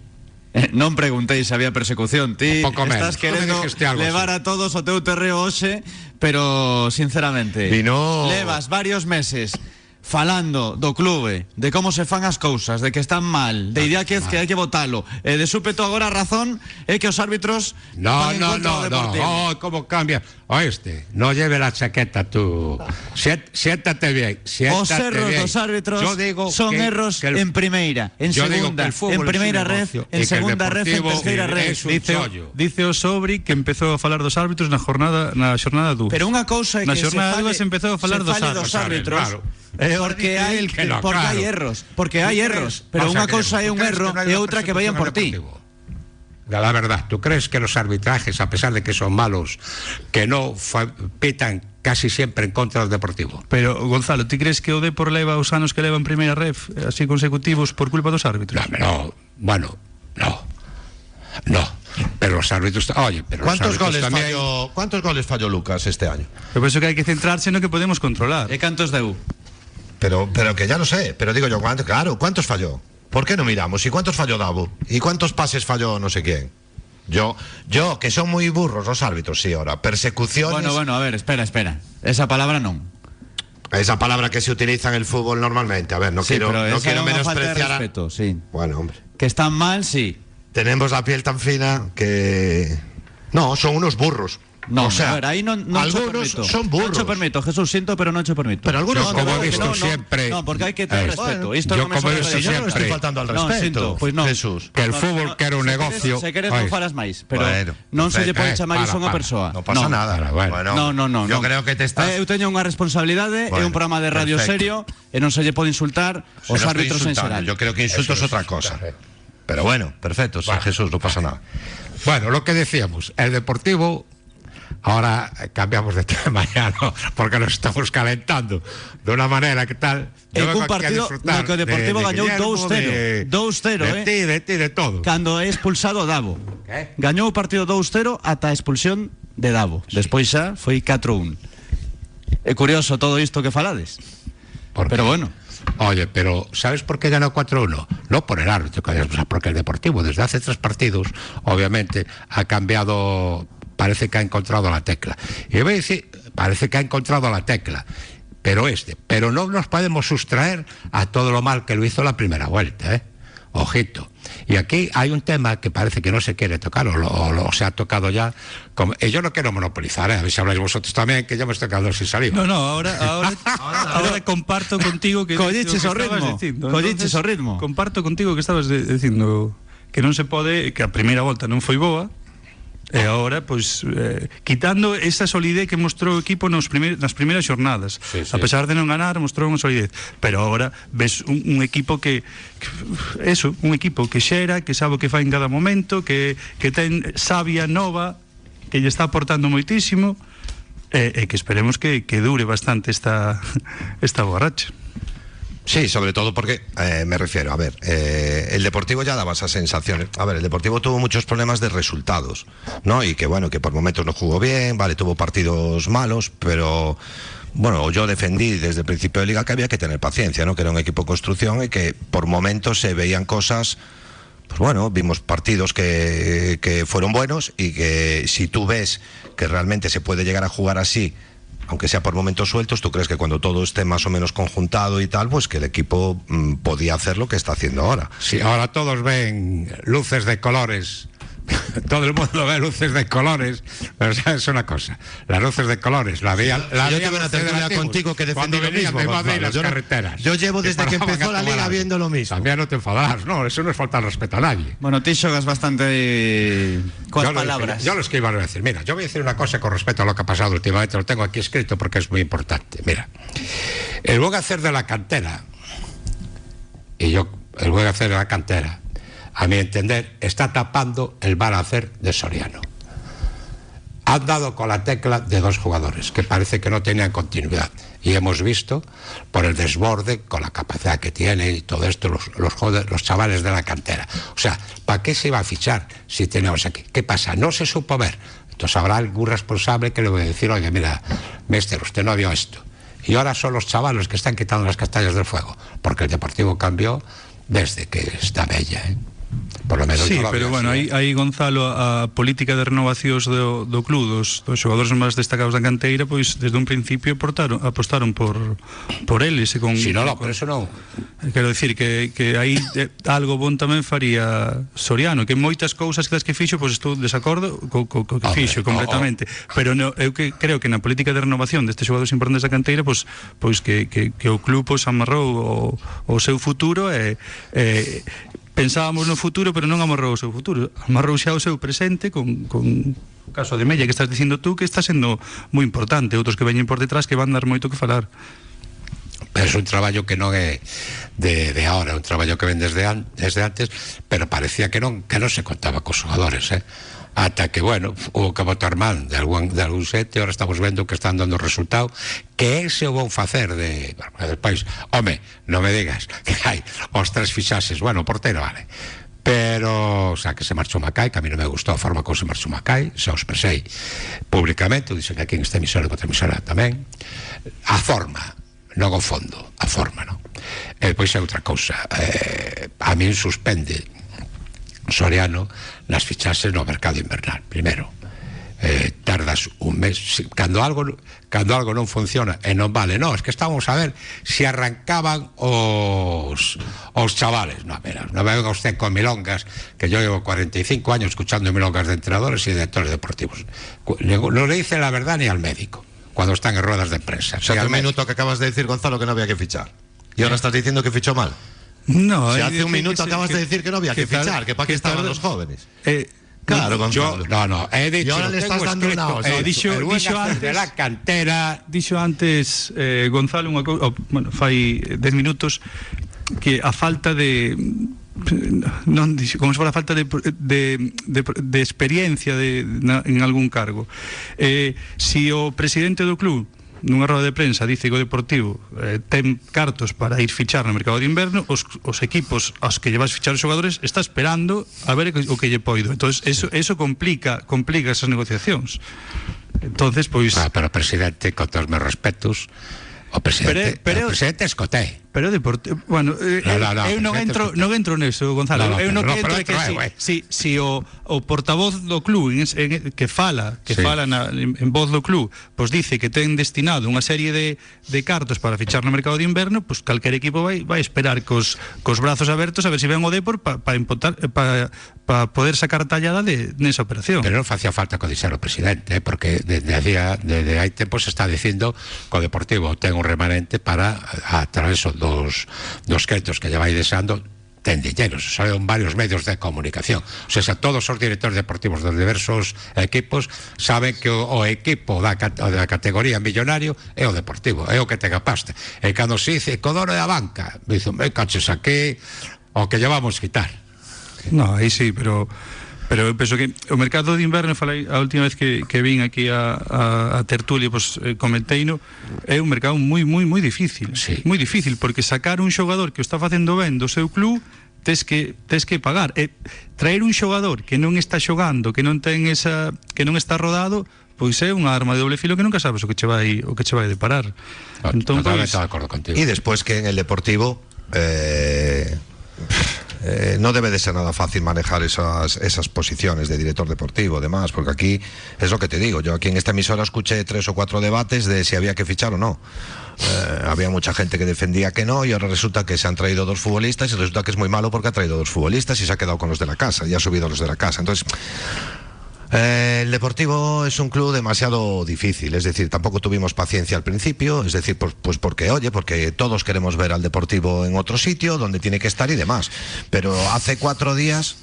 <laughs>
Non preguntéis se había persecución Ti
Un pouco
estás
menos.
Querendo levar
así.
a todos o teu terreo hoxe Pero sinceramente
Vino-
Levas varios meses falando do clube de como se fan as cousas, de que están mal, de Idiáquez que hai que votalo. E de súpeto agora a razón é que os árbitros
No, no, no, no. Oh, ¿cómo cambia? Oíste, no lleve la chaqueta tú. Sié- Siéntate bien. Siéntate
Os erros
bien.
dos árbitros
Yo digo
son
que-
erros
que el-
en primeira, en
yo digo
segunda,
que el fútbol
en primeira red, en segunda red, en terceira red.
Dice, o- dice o Sobri que empezou a falar dos árbitros na jornada na xornada 2.
Pero unha cousa é
na
que
xornada
se fale,
2 empezou a falar dos árbitros.
dos árbitros.
Claro.
Eh, porque
él que no,
porque
claro.
hai erros, porque
¿Tú
erros, pero
Vamos
unha
a ver,
cousa é
¿tú
un
crees
erro
que no hay
e
una
outra que vayan por ti.
La verdad, ¿tú crees que los arbitrajes, a pesar de que son malos, que no pitan casi siempre en contra del deportivo?
Pero Gonzalo, ti crees que o Depor leva os anos que leva en primeira ref así consecutivos por culpa dos árbitros?
No, no, bueno, no, no. Pero los árbitros, oye, pero los
¿Cuántos
árbitros
goles,
también-
falló, ¿Cuántos goles falló Lucas este año?
Eu penso que hai que centrarse no que podemos controlar.
E cantos deu?
Pero, pero que ya lo sé, pero digo yo, ¿cuánto- claro, ¿cuántos falló? ¿Por qué no miramos? ¿Y cuántos falló Davo? ¿Y cuántos pases falló no sé quién? Yo, yo, que son muy burros los árbitros, sí, ahora. Persecuciones.
Bueno, bueno, a ver, espera, espera. Esa palabra non.
Esa palabra que se utiliza en el fútbol normalmente. A ver, no
Sí,
quiero, no quiero menospreciar. a-
respeto, sí.
Bueno, hombre.
Que están mal, sí.
Tenemos la piel tan fina que. No, son unos burros.
No,
o sea,
a ver, non, non cho
algunos son burros.
cho permito, Jesús, siento, pero non cho permito.
Pero algunos
Yo,
son
como he visto
no, no,
siempre-
No, porque hai que ter
Eh,
respeto.
bueno,
Isto
yo
non me
como he visto
no le estoy
siempre-
faltando al
No,
respeto.
sinto, pois non.
Jesús.
Que el
No,
fútbol
no,
que era un
se
negocio.
Se queres
Oye,
non falas máis, pero
Bueno,
non se lle
perfecto.
pode
Eh,
chamar iso a unha persoa.
No pasa nada.
Bueno.
No, no, no.
Yo
no.
creo que te estás.
Eh, eu teño unha responsabilidade, é
Bueno,
un programa de radio
perfecto.
serio e non se lle pode insultar os
no
árbitros en xeral.
Yo creo que insulto
Eso
es otra
es
cosa.
insultar,
Pero bueno, perfecto. Jesús, no pasa nada.
Bueno, lo que decíamos, el Deportivo, ahora eh, cambiamos de <laughs> tema ya, ¿no? porque nos estamos calentando de una manera que tal.
E
aquí a
partido no que o Deportivo gañou 2-0,
de-
2-0,
de
eh.
ti, de ti, de todo.
Cando é expulsado Davo.
¿Qué?
Gañou o partido 2-0 ata a expulsión de Davo. Despois xa foi 4-1. É curioso todo isto que falades. Pero bueno.
Oye, pero ¿sabes por qué ganó 4-1? No por el árbitro, porque el Deportivo desde hace tres partidos, obviamente, ha cambiado, parece que ha encontrado la tecla. Y yo voy a decir, parece que ha encontrado la tecla, pero este, pero no nos podemos sustraer a todo lo mal que lo hizo la primera vuelta, ¿eh? Ojito. Y aquí hay un tema que parece que no se quiere tocar, o lo, o lo se ha tocado ya. Como, y yo no quiero monopolizar, ¿eh? a ver si habláis vosotros también, que ya me estoy quedando sin saliva.
No, no, ahora, ahora, <laughs> ahora comparto contigo que
Colleches
o
ritmo, o.
Comparto contigo que estabas de, dicindo que non se pode, que a primeira volta non foi boa, E agora, pois, eh, quitando esa solidez que mostrou o equipo nos primer, nas primeiras xornadas.
Sí, sí.
A pesar de non ganar, mostrou unha solidez. Pero agora ves un, un equipo que, que... Eso, un equipo que xera, que sabe o que fai en cada momento, que, que ten sabia nova, que lle está aportando moitísimo, e, e que esperemos que, que dure bastante esta, <laughs> esta borracha.
Sí, sobre todo porque, eh, me refiero, a ver, eh, el Deportivo ya daba esas sensaciones. A ver, el Deportivo tuvo muchos problemas de resultados, ¿no? Y que, bueno, que por momentos no jugó bien, vale, tuvo partidos malos, pero, bueno, yo defendí desde el principio de liga que había que tener paciencia, ¿no? Que era un equipo de construcción y que por momentos se veían cosas pues bueno, vimos partidos que, que fueron buenos y que si tú ves que realmente se puede llegar a jugar así, aunque sea por momentos sueltos, tú crees que cuando todo esté más o menos conjuntado y tal, pues que el equipo mm, podía hacer lo que está haciendo ahora.
Sí, ahora todos ven luces de colores. <laughs> Todo el mundo ve luces de colores, pero sabes una cosa, las luces de colores, la veía, la
yo tuve una
los
tertulia contigo que defendí lo mismo,
de Madrid las
Yo
carreteras.
yo llevo desde que empezó la liga viendo lo mismo.
También no te enfadarás, no, eso no es faltar respeto a nadie.
Bueno, ti xogas bastante eh,
lo-
palabras.
Yo lo que iba a decir, mira, yo voy a decir una cosa con respecto a lo que ha pasado últimamente, lo tengo aquí escrito porque es muy importante. Mira, el buen hacer de la cantera, y yo, el buen hacer de la cantera, a mi entender, está tapando el mal de Soriano. han dado con la tecla de dos jugadores que parece que no tenían continuidad. Y hemos visto por el desborde, con la capacidad que tiene y todo esto, los, los, chavales de la cantera. O sea, ¿para qué se iba a fichar si tenemos aquí? ¿Qué pasa? No se supo ver. Entonces habrá algún responsable que le voy a decir, oye, mira, mister, usted no vio esto. Y ahora son los chavales que están quitando las castañas del fuego, porque el Deportivo cambió desde que está bella. ¿eh?
Por lo menos sí, pero bueno, aí, aí ¿eh? Gonzalo a política de renovacións do, do club dos, dos xogadores máis destacados da canteira pois desde un principio portaron, apostaron por, por eles e con,
si non, no, por eso non
quero dicir que, que aí eh, algo bon tamén faría Soriano que moitas cousas que das que fixo pois estou desacordo co, co, co que Hombre, fixo oh, completamente oh, oh. pero no, eu que creo que na política de renovación destes xogadores importantes da canteira pois, pois que, que, que o club pois amarrou o, o seu futuro e, e, pensábamos no futuro, pero non amarrou o seu futuro. Amarrou xa o seu presente con, con o caso de Mella que estás dicindo tú que está sendo moi importante, outros que veñen por detrás que van dar moito que falar.
Pero é un traballo que non é de, de ahora, un traballo que ven desde, an, desde antes, pero parecía que non que non se contaba cos xogadores, eh? ata que, bueno, o que votar man de algún, de algún sete, ahora estamos vendo que están dando resultado, que ese o vou facer de, de país. Home, non me digas <laughs> que hai os tres fixases, bueno, portero, vale, pero, o sea, que se marchou Macai, que a mí non me gustou a forma como se marchou Macai, xa os expresei públicamente, dixen que aquí en esta emisora e outra emisora tamén, a forma, non o fondo, a forma, non? E depois é outra cousa, eh, a mí suspende Soriano nas fichases no mercado invernal. Primeiro, eh, tardas un mes cando algo cando algo non funciona e non vale, no, es que estamos a ver se si arrancaban os os chavales, no, mira, no venga usted con milongas, que yo llevo 45 años escuchando milongas de entrenadores y directores deportivos no le dice la verdad ni al médico cuando están en ruedas de prensa.
O sea, el minuto que acabas de decir, Gonzalo, que no había que fichar. Y ahora estás diciendo que fichó mal.
No,
si hace un minuto acabas de decir que no había que, que fichar, que para qué estaban los jóvenes.
Eh,
Claro,
no, yo, no, no, he dicho,
y ahora le estás dando una
eh, dixo, dixo antes
de la cantera.
Dixo antes eh, Gonzalo unha oh, bueno, fai 10 minutos que a falta de non como se fora a falta de, de, de, de experiencia de, na, en algún cargo. Eh, si o presidente do club nunha roda de prensa dice que o Deportivo eh, ten cartos para ir fichar no mercado de inverno, os, os equipos aos que llevas fichar os xogadores está esperando a ver o que lle poido. Entonces eso eso complica complica esas negociacións. Entonces, pois...
Ah, pero presidente, con todos meus respetos, o presidente, pero, pero, o presidente escoté.
Pero deporte, bueno, eh, no, no, no, eu non entro, non entro neso, Gonzalo. No, no, eu non no, entro que si, si, si o, o portavoz do club en, en, que fala, que sí. fala na, en, en voz do club, pois pues dice que ten destinado unha serie de, de cartos para fichar no mercado de inverno, pois pues calquer equipo vai vai esperar cos, cos brazos abertos a ver se si ven o Depor para pa imputar para pa poder sacar tallada de nesa operación.
Pero non facía falta codixar o presidente, eh, porque desde hacía desde hai tempo se está dicindo que o Deportivo ten remanente para a través dos, dos créditos que lle vai desando ten diñeros, saben varios medios de comunicación. O sea, todos os directores deportivos dos diversos equipos saben que o, o equipo da, da categoría millonario é o deportivo, é o que te capaste. E cando se dice Codoro da banca, dice, me caches aquí, o que llevamos quitar.
No, aí sí, pero Pero eu penso que o mercado de inverno, falei a última vez que, que vin aquí a, a, a Tertulia, pois, pues, eh, comenteino, é un mercado moi, moi, moi difícil.
Sí.
Moi difícil, porque sacar un xogador que o está facendo ben do seu club tes que tes que pagar. E traer un xogador que non está xogando, que non ten esa que non está rodado, pois é unha arma de doble filo que nunca sabes o que che vai o que che vai deparar.
Entón, pois... de acordo contigo.
E despois que en el Deportivo eh eh, no debe de ser nada fácil manejar esas, esas posiciones de director deportivo, demás, porque aquí es lo que te digo. Yo aquí en esta emisora escuché tres o cuatro debates de si había que fichar o no. Eh, había mucha gente que defendía que no y ahora resulta que se han traído dos futbolistas y resulta que es muy malo porque ha traído dos futbolistas y se ha quedado con los de la casa y ha subido los de la casa. Entonces, eh, el Deportivo es un club demasiado difícil, es decir, tampoco tuvimos paciencia al principio, es decir, pues, pues, porque, oye, porque todos queremos ver al Deportivo en otro sitio donde tiene que estar y demás. Pero hace cuatro días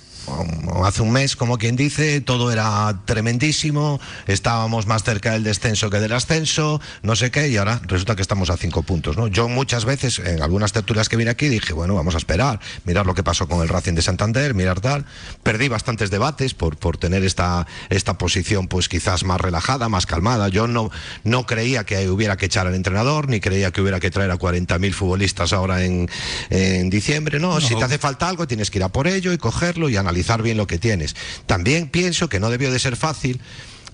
hace un mes, como quien dice, todo era tremendísimo, estábamos más cerca del descenso que del ascenso, no sé qué, y ahora resulta que estamos a cinco puntos. ¿no? Yo muchas veces, en algunas tertulias que vine aquí, dije, bueno, vamos a esperar, mirar lo que pasó con el Racing de Santander, mirar tal. Perdí bastantes debates por, por tener esta, esta posición, pues quizás más relajada, más calmada. Yo no, no creía que hubiera que echar al entrenador, ni creía que hubiera que traer a 40.000 futbolistas ahora en, en diciembre. No, si te hace falta algo, tienes que ir a por ello y cogerlo y bien lo que tienes. También pienso que no debió de ser fácil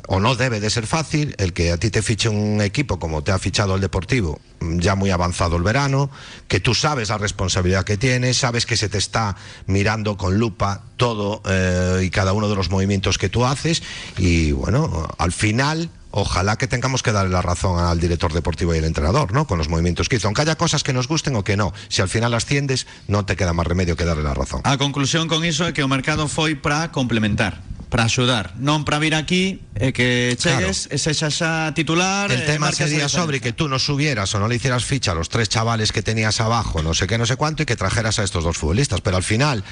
o no debe de ser fácil el que a ti te fiche un equipo como te ha fichado el Deportivo, mm, ya muy avanzado el verano, que tú sabes la responsabilidad que tienes, sabes que se te está mirando con lupa todo eh, y cada uno de los movimientos que tú haces y bueno, al final ojalá que tengamos que darle la razón al director deportivo y al entrenador, ¿no? Con los movimientos que hizo. Aunque haya cosas que nos gusten o que no. Si al final asciendes, no te queda más remedio que darle la razón.
A conclusión con iso é que o mercado foi para complementar para axudar, non para vir aquí e que chegues e sexa xa titular
El
e
tema sería sobre que tú no subieras o no le hicieras ficha a los tres chavales que tenías abajo, no sé qué, no sé cuánto, y que trajeras a estos dos futbolistas. Pero al final,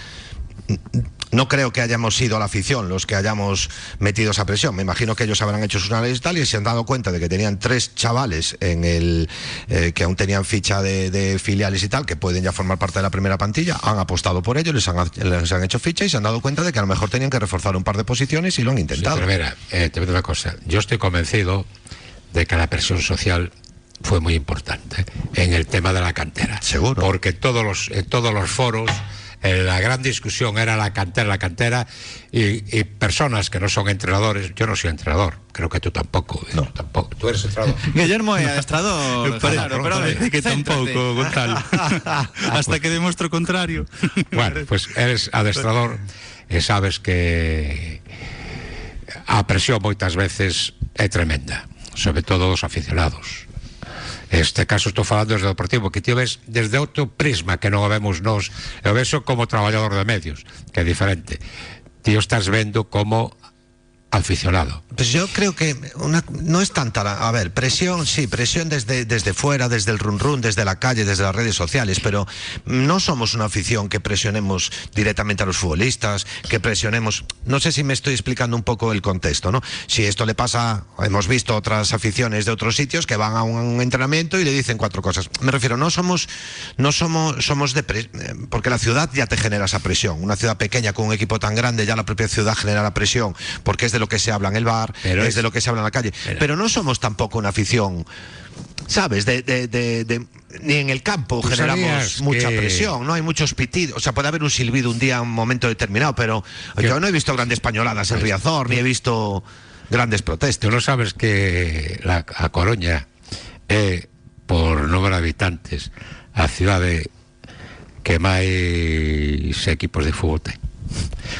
no creo que hayamos sido la afición los que hayamos metido esa presión. Me imagino que ellos habrán hecho sus análisis y tal y se han dado cuenta de que tenían tres chavales en el eh, que aún tenían ficha de, de filiales y tal, que pueden ya formar parte de la primera plantilla. Han apostado por ello, les han, les han hecho ficha y se han dado cuenta de que a lo mejor tenían que reforzar un par de posiciones y lo han
Sí,
intentado.
pero mira, eh, te voy a decir una cosa. Yo estoy convencido de que la presión social fue muy importante en el tema de la cantera.
Seguro.
Porque en todos los, en todos los foros la gran discusión era la cantera, la cantera, y, y personas que no son entrenadores. Yo no soy entrenador, creo que tú tampoco. eh, tú tampoco. Tú eres entrenador. <laughs>
Guillermo é adestrador, claro, <laughs> pero
parece que
céntrate.
tampouco, Gonzalo. <laughs> Hasta que demuestro contrario.
Bueno, pues eres adestrador e sabes que a presión moitas veces é tremenda, sobre todo dos aficionados. Este caso estou falando desde o Deportivo que ti ves desde outro prisma que non o vemos nós. E o ves como traballador de medios que é diferente. Ti o estás vendo como aficionado
Pues yo creo que una, no es tanta la, a ver, presión, sí, presión desde, desde fuera, desde el run run, desde la calle, desde las redes sociales, pero no somos una afición que presionemos directamente a los futbolistas, que presionemos, no sé si me estoy explicando un poco el contexto, ¿no? Si esto le pasa, hemos visto otras aficiones de otros sitios que van a un entrenamiento y le dicen cuatro cosas. Me refiero, no somos, no somos, somos de pre- porque la ciudad ya te genera esa presión. Una ciudad pequeña con un equipo tan grande, ya la propia ciudad genera la presión, porque es de lo que se habla en el bar,
Pero
es,
es-
de lo que se habla en la calle.
Pero-
Pero no somos tampoco una afición, ¿sabes? De, de- de- de- ni en el campo
¿Tú
generamos mucha
que-
presión, no hay muchos pitidos. O sea, puede haber un silbido un día, un momento determinado, pero yo no he visto grandes pañoladas en Riazor, ni he visto grandes protestas.
Tú non sabes que la, a Coruña é, por número de habitantes, a cidade que máis equipos de fútbol ten.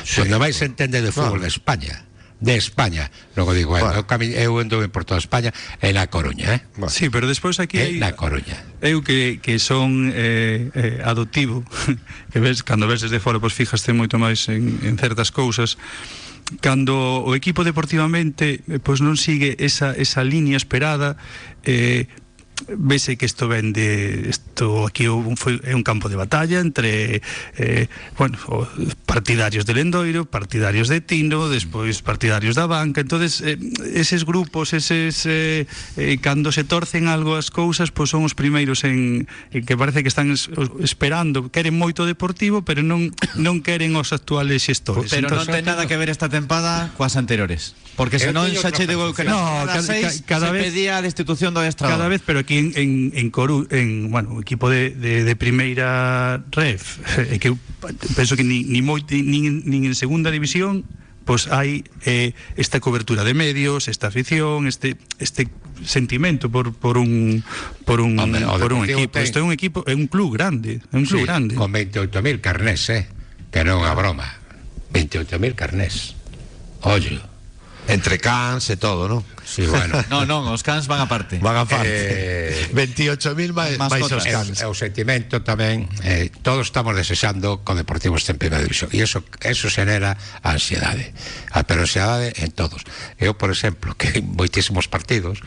Sí.
Onde máis entende de fútbol de España. de España. Logo digo,
bueno.
eu, cami, eu ando por toda España e na Coruña, eh?
Bueno.
Sí, pero despois aquí
eh,
hai...
na Coruña.
Eu que, que son eh, eh, adoptivo, <laughs> que ves, cando ves desde fora, pois fijaste moito máis en, en certas cousas, cando o equipo deportivamente eh, pois non sigue esa, esa línea esperada eh, vese que isto ven de isto aquí un, foi, é un campo de batalla entre eh, bueno, partidarios de Lendoiro, partidarios de Tino, despois partidarios da banca. Entonces eh, eses grupos, eses eh, eh, cando se torcen algo as cousas, pois son os primeiros en, en que parece que están es, esperando, queren moito deportivo, pero non non queren os actuales xestores.
Pero Entonces,
non
ten nada que ver esta tempada coas anteriores, porque senón xa che digo que no, cada,
cada, cada,
cada
vez
pedía a destitución do adestrador.
Cada vez, pero aquí en, en, en Coru, en, bueno, equipo de, de, de primeira ref, <laughs> que penso que ni, ni, moi, en segunda división pois hai eh, esta cobertura de medios, esta afición, este este sentimento por por un por un por un equipo.
ten-
Isto é un equipo, é un club grande, é un club
Sí,
grande.
Con 28.000 carnés, eh? Que non é unha broma. 28.000 carnés. Ollo.
Entre cans e todo, non?
Sí, bueno. <laughs>
non, non, os cans van aparte.
Van aparte.
Eh, <laughs>
28.000 máis, máis os cans.
É, o sentimento tamén, eh, todos estamos desexando co Deportivo este en primeira división. E eso, eso xenera a ansiedade. Ah, a pero ansiedade en todos. Eu, por exemplo, que en moitísimos partidos,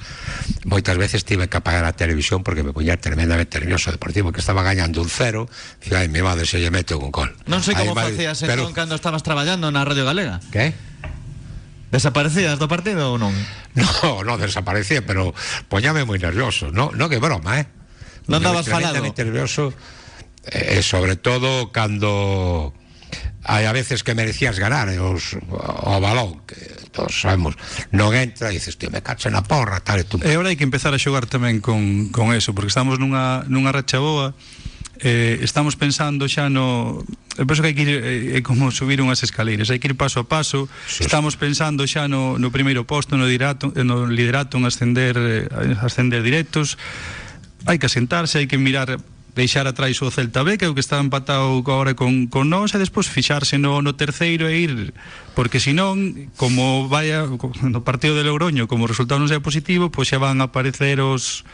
moitas veces tive que apagar a televisión porque me poñía tremendamente nervioso o Deportivo, que estaba gañando un cero, e ai, me va se lle mete un gol.
Non sei como facías entón pero... cando estabas traballando na Radio Galega.
Que?
Desaparecidas do partido ou non?
No, no desaparecía, pero poñame moi nervioso. No, no que broma, eh?
Non dabas falado.
nervioso, eh, sobre todo cando hai a veces que merecías ganar eh, os, o balón, que todos sabemos, non entra e dices, tío, me cacho na porra, tal e tú.
E agora hai que empezar a xogar tamén con, con eso, porque estamos nunha, nunha racha boa, eh, estamos pensando xa no eu penso que hai que ir eh, é como subir unhas escaleiras, hai que ir paso a paso.
Sí,
Estamos pensando xa no, no primeiro posto, no, dirato, no liderato, en ascender, eh, ascender directos. Hai que asentarse, hai que mirar deixar atrás o Celta B, que é o que está empatado agora con, con nós, e despois fixarse no, no terceiro e ir, porque senón, como vai no partido de Logroño, como o resultado non sea positivo, pois xa van a aparecer os,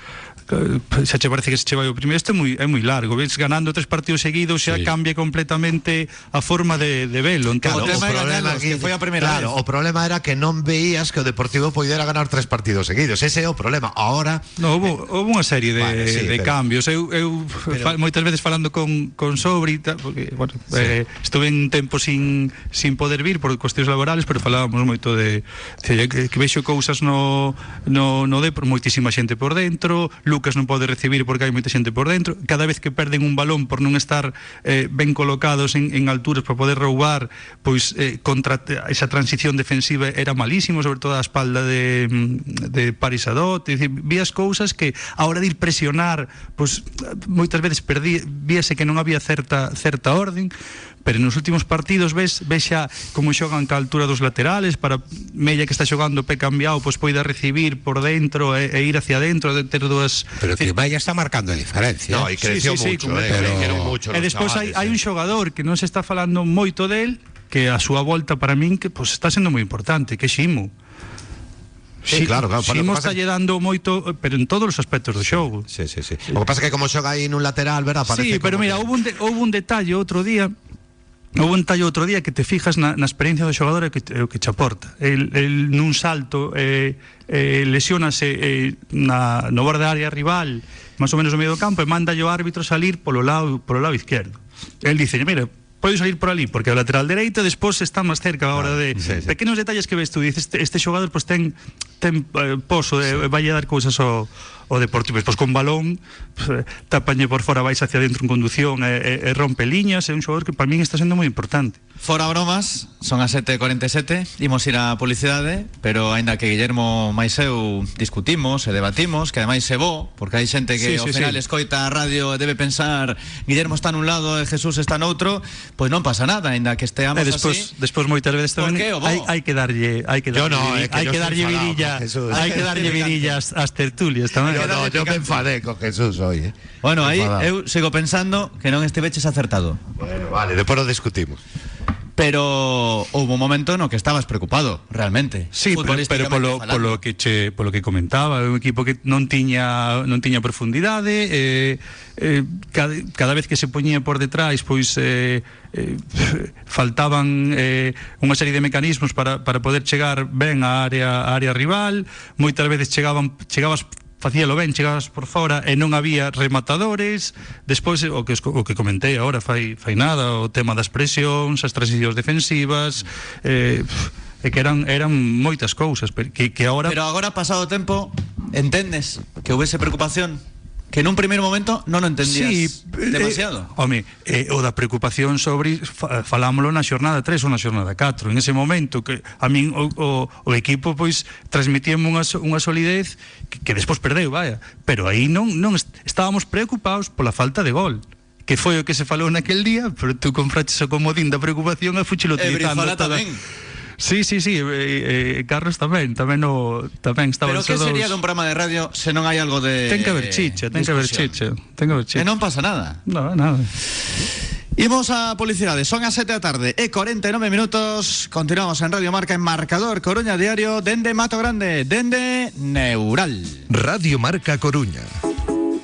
xa che parece que se che vai o primeiro este é moi, é moi largo, ves ganando tres partidos seguidos xa
sí.
cambia completamente a forma de, de velo entón, claro,
o, tema o problema que foi a primeira
claro,
vez.
o problema era que non veías que o Deportivo poidera ganar tres partidos seguidos ese é o problema, ahora
no, houve, eh, houve unha serie de,
vale, sí,
de
pero,
cambios eu, eu pero, moitas veces falando con, con Sobri tal, porque, bueno, sí. eh, estuve un tempo sin, sin poder vir por cuestións laborales pero falábamos moito de, de que, que vexo cousas no, no, no de moitísima xente por dentro Lucas non pode recibir porque hai moita xente por dentro, cada vez que perden un balón por non estar eh, ben colocados en, en alturas para poder roubar, pois eh, contra esa transición defensiva era malísimo, sobre todo a espalda de, de Paris Adot, dicir, vías cousas que a hora de ir presionar, pois moitas veces perdí, víase que non había certa certa orden, pero nos últimos partidos ves, ves xa como xogan ca altura dos laterales para Mella que está xogando pé cambiado pois poida recibir por dentro e, e ir hacia dentro de ter dúas
Pero que Vaya está marcando a diferencia.
No, e creció
Sí, sí, sí,
mucho, eh,
completamente.
crecieron mucho
E despois hai, hai
eh.
un xogador que non se está falando moito del que a súa volta para min que pues, está sendo moi importante, que é Ximo.
Sí, claro, claro, para-
Ximo está
que-
lle dando moito, pero en todos os aspectos do xogo.
Sí, sí, sí. O que pasa é que como xoga aí nun lateral, verdad, parece
Sí, pero
como
mira,
que-
houve un, de, houve un detalle outro día Houve un tallo outro día que te fijas na, na experiencia do xogador e que, o que che aporta. El, el nun salto eh, eh, lesionase eh, na, no borde da área rival, máis ou menos no medio do campo, e manda o árbitro salir polo lado, polo lado izquierdo. El dice, mira, podes salir por ali, porque o lateral dereito despois está máis cerca agora ah, de...
Sí, sí.
Pequenos detalles que ves tú, dices, este, este xogador pois pues, ten ten eh, poso, de, vai a dar cousas ao, ao Deportivo. Despois con balón, pues, tapañe por fora, vais hacia dentro en conducción e, e, e rompe liñas, é un xogador que para min está sendo moi importante.
Fora bromas, son as 7.47 Imos ir á publicidade Pero aínda que Guillermo máis eu discutimos e debatimos Que ademais se bo Porque hai xente que
Sí,
ao
sí,
final
sí.
escoita a radio e Debe pensar Guillermo está nun lado e Jesús está noutro Pois non pasa nada Aínda que esteamos
E despois,
así
despois moitas veces tamén
o
hai, hai que darlle, hai que darlle,
no, é que
hai que darlle virilla,
Jesús.
hai que darlle virillas ás tertulias tamén.
Yo no, yo me enfadé con Jesús hoy, eh.
Bueno, aí eu sigo pensando que non estiveches acertado
Bueno, vale, despois lo discutimos.
pero houve un momento no que estabas preocupado, realmente.
Sí, pero, pero polo, polo que che, polo que comentaba, é un equipo que non tiña non tiña profundidade, eh, eh, cada, cada vez que se poñía por detrás, pois eh, eh, <laughs> faltaban eh, unha serie de mecanismos para, para poder chegar ben á área á área rival, moitas veces chegaban chegabas facíalo ben, chegabas por fora e non había rematadores, despois o que o que comentei agora fai fai nada, o tema das presións, as transicións defensivas, eh e que eran eran moitas cousas que que agora
Pero agora pasado o tempo, entendes que houvese preocupación? que nun primeiro momento non o entendías sí,
eh,
demasiado.
Eh, home, eh, o da preocupación sobre falámoslo na xornada 3 ou na xornada 4. En ese momento que a min o, o, o equipo pois transmitíame unha, unha solidez que, que despois perdeu, vaya, pero aí non non estábamos preocupados pola falta de gol que foi o que se falou naquel día, pero tú compraches o comodín da preocupación e fuchilo utilizando.
E
toda...
tamén
Sí, sí, sí, eh, eh, Carlos tamén, tamén no, tamén estaban
Pero que
dous.
sería dun programa de radio se non hai algo de
Ten que haber chicha, ten que haber chicha, ten que haber
E
chicha.
non pasa nada
No, nada.
Imos a publicidade, son as 7 da tarde e 49 minutos Continuamos en Radio Marca en Marcador Coruña Diario Dende Mato Grande, dende Neural
Radio Marca Coruña.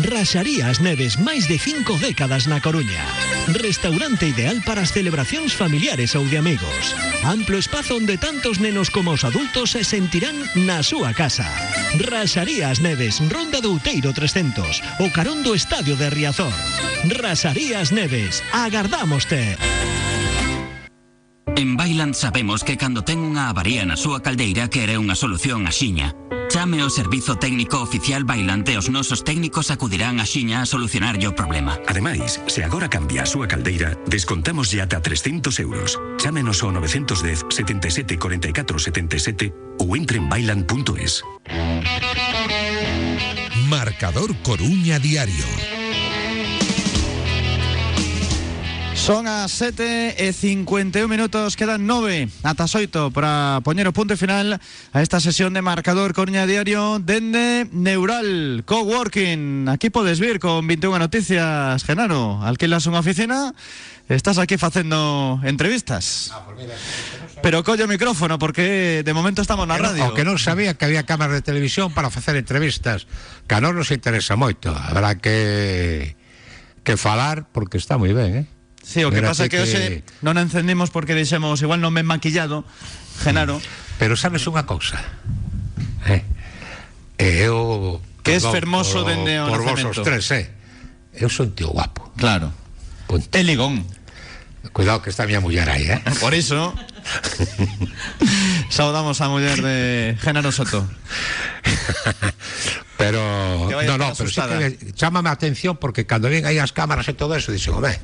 Raxarías neves máis de cinco décadas na Coruña. Restaurante ideal para as celebracións familiares ou de amigos. Amplo espazo onde tantos nenos como os adultos se sentirán na súa casa. Raxarías neves, Ronda do Outeiro 300, o carón do Estadio de Riazor. Raxarías neves, agardámoste.
En Bailand sabemos que cando ten unha avaría na súa caldeira quere unha solución axiña. Chame ao servizo técnico oficial Bailand e os nosos técnicos acudirán axiña a solucionar o problema.
Ademais, se agora cambia a súa caldeira, descontamos ata 300 euros. Chámenos ao 910 77 44 77 ou entre en bailan.es.
Marcador Coruña Diario.
Son as 7 e 51 minutos, quedan 9 ata 8 para poñer o punto final a esta sesión de marcador Coruña Diario dende Neural Coworking. Aquí podes vir con 21 noticias, Genaro. Alquilas unha oficina, estás aquí facendo entrevistas. Pero colle o micrófono porque de momento estamos na radio.
O que non sabía que había cámaras de televisión para facer entrevistas Que a non nos interesa moito Habrá que que falar porque está moi ben, eh?
Sí, o que pasa é que, hoxe non encendimos porque dixemos igual non me maquillado, Genaro.
Pero sabes unha cousa eh? Eu
Que es fermoso
por-
dende o
Por vos os tres, eh? Eu son tío guapo
Claro.
Punto.
Ligón.
Cuidado que está miña muller aí, eh?
Por iso <laughs> saudamos a muller de Genaro Soto. <laughs>
Pero no, no, pero sí que chámame a atención porque cando ven aí as cámaras e todo eso, dixen, home,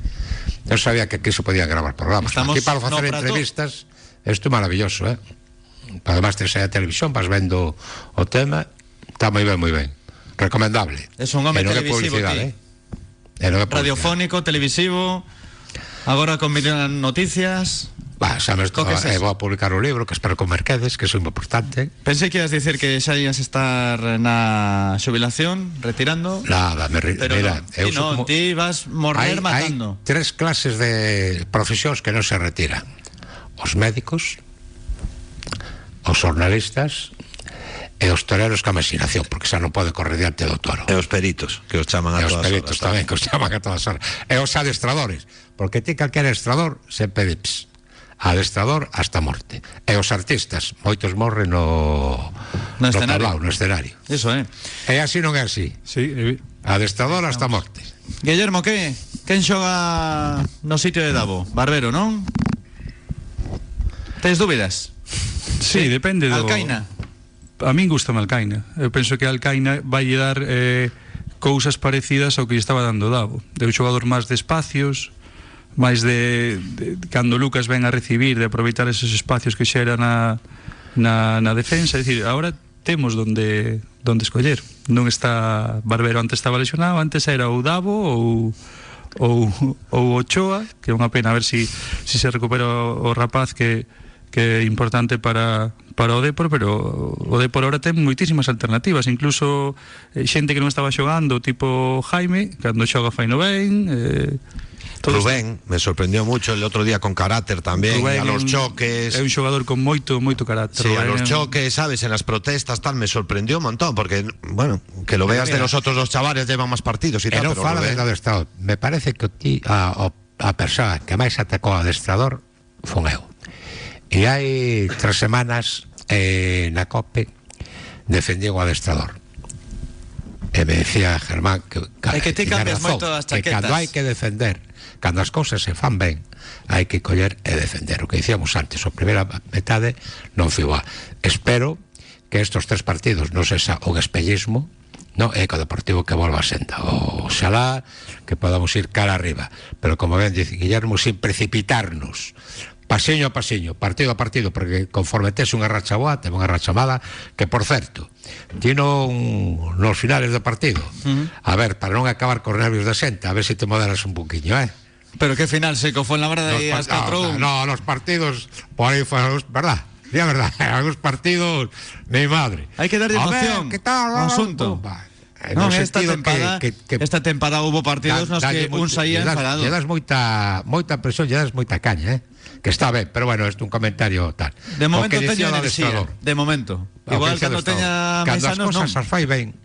eu sabía que aquí se podía gravar programas.
Estamos
aquí para
no
facer
prato.
entrevistas, isto é maravilloso, eh? Además, tes aí a televisión, vas vendo o tema, está moi ben, moi ben. Recomendable.
Es un home televisivo,
eh?
Radiofónico, televisivo. Agora con Miliona Noticias.
Bah, sabes,
co que eh, es
eh, vou a publicar o libro, que espero que merquedes, que é moi importante.
Pensei que ibas dicir que xa ias estar na xubilación, retirando.
Nada, me ri...
Pero
mira,
no,
eu
ti no,
como...
ti vas morrer
hay,
matando.
Hai tres clases de profesións que non se retiran. Os médicos, os jornalistas e os toreros que imaginación, porque xa non pode correr diante do toro.
E os peritos, que os chaman a
e
todas horas.
E os peritos
horas,
tamén, eh. que os chaman a todas horas. E os adestradores, porque ti calquera adestrador sempre dips adestrador hasta morte. E os artistas, moitos morren no,
no, no escenario.
Tablao, no escenario.
Eso, eh.
E así non é así.
Sí,
adestrador hasta morte.
Guillermo, que? Quen xoga no sitio de Davo? Barbero, non? Tens dúbidas?
Sí, sí, depende do...
Alcaina.
A min gusta Alcaina. Eu penso que Alcaina vai dar eh, cousas parecidas ao que lle estaba dando Davo. De un xogador máis de espacios, máis de, de cando Lucas ven a recibir, de aproveitar esos espacios que xera na, na, na defensa, é dicir, agora temos donde donde escoller. Non está Barbero antes estaba lesionado, antes era o Davo ou ou ou Ochoa, que é unha pena a ver si si se recupera o, o rapaz que que é importante para para o Depor, pero o Depor ahora ten moitísimas alternativas, incluso eh, xente que non estaba xogando, tipo Jaime, cando xoga faino ben, eh, Todo
Rubén me sorprendió mucho el otro día con carácter también,
Rubén
a los choques.
É un xogador con moito, moito carácter.
Sí, a los
un-
choques, ¿sabes? En las protestas, tal, me sorprendió un montón, porque, bueno, que lo veas de los otros dos chavales llevan más partidos y tal,
non
pero
fala
Rubén-
de adestrador. Me parece que ti, a, a persoa que máis atacou ao adestrador fun eu. E hai tres semanas eh, na COPE defendí o adestrador. Me decía Germán que,
É que
tiña
cambias
razón, que cando hai que defender, cando as cousas se fan ben, hai que coller e defender. O que dicíamos antes, a primeira metade non foi boa. Espero que estos tres partidos non sexa un espellismo no, é co Deportivo que volva a senda oxalá que podamos ir cara arriba pero como ben dice Guillermo sin precipitarnos pasiño a pasiño, partido a partido porque conforme tes unha racha boa ten unha racha mala que por certo tino un, nos finales do partido a ver, para non acabar con nervios de xente a ver se te moderas un poquinho eh?
Pero que final seco fue en la verdad
Los
de
par-
as 4
no, no, los partidos por ahí fueron, verdad Di a verdad, <laughs> algúns partidos mi madre.
Hai que
ver,
emoción
que tal?
ao asunto.
Pumba. No
esta tempada,
que, que, que
esta tempada hubo partidos nos
dalle
que un
lle das moita, moita presión, lle das moita caña, eh? Que está ben, pero bueno, isto é un comentario tal.
De teño enerxía, de momento. Igual cando teña.
Cando as
mesanos non.
cosas as fai ben,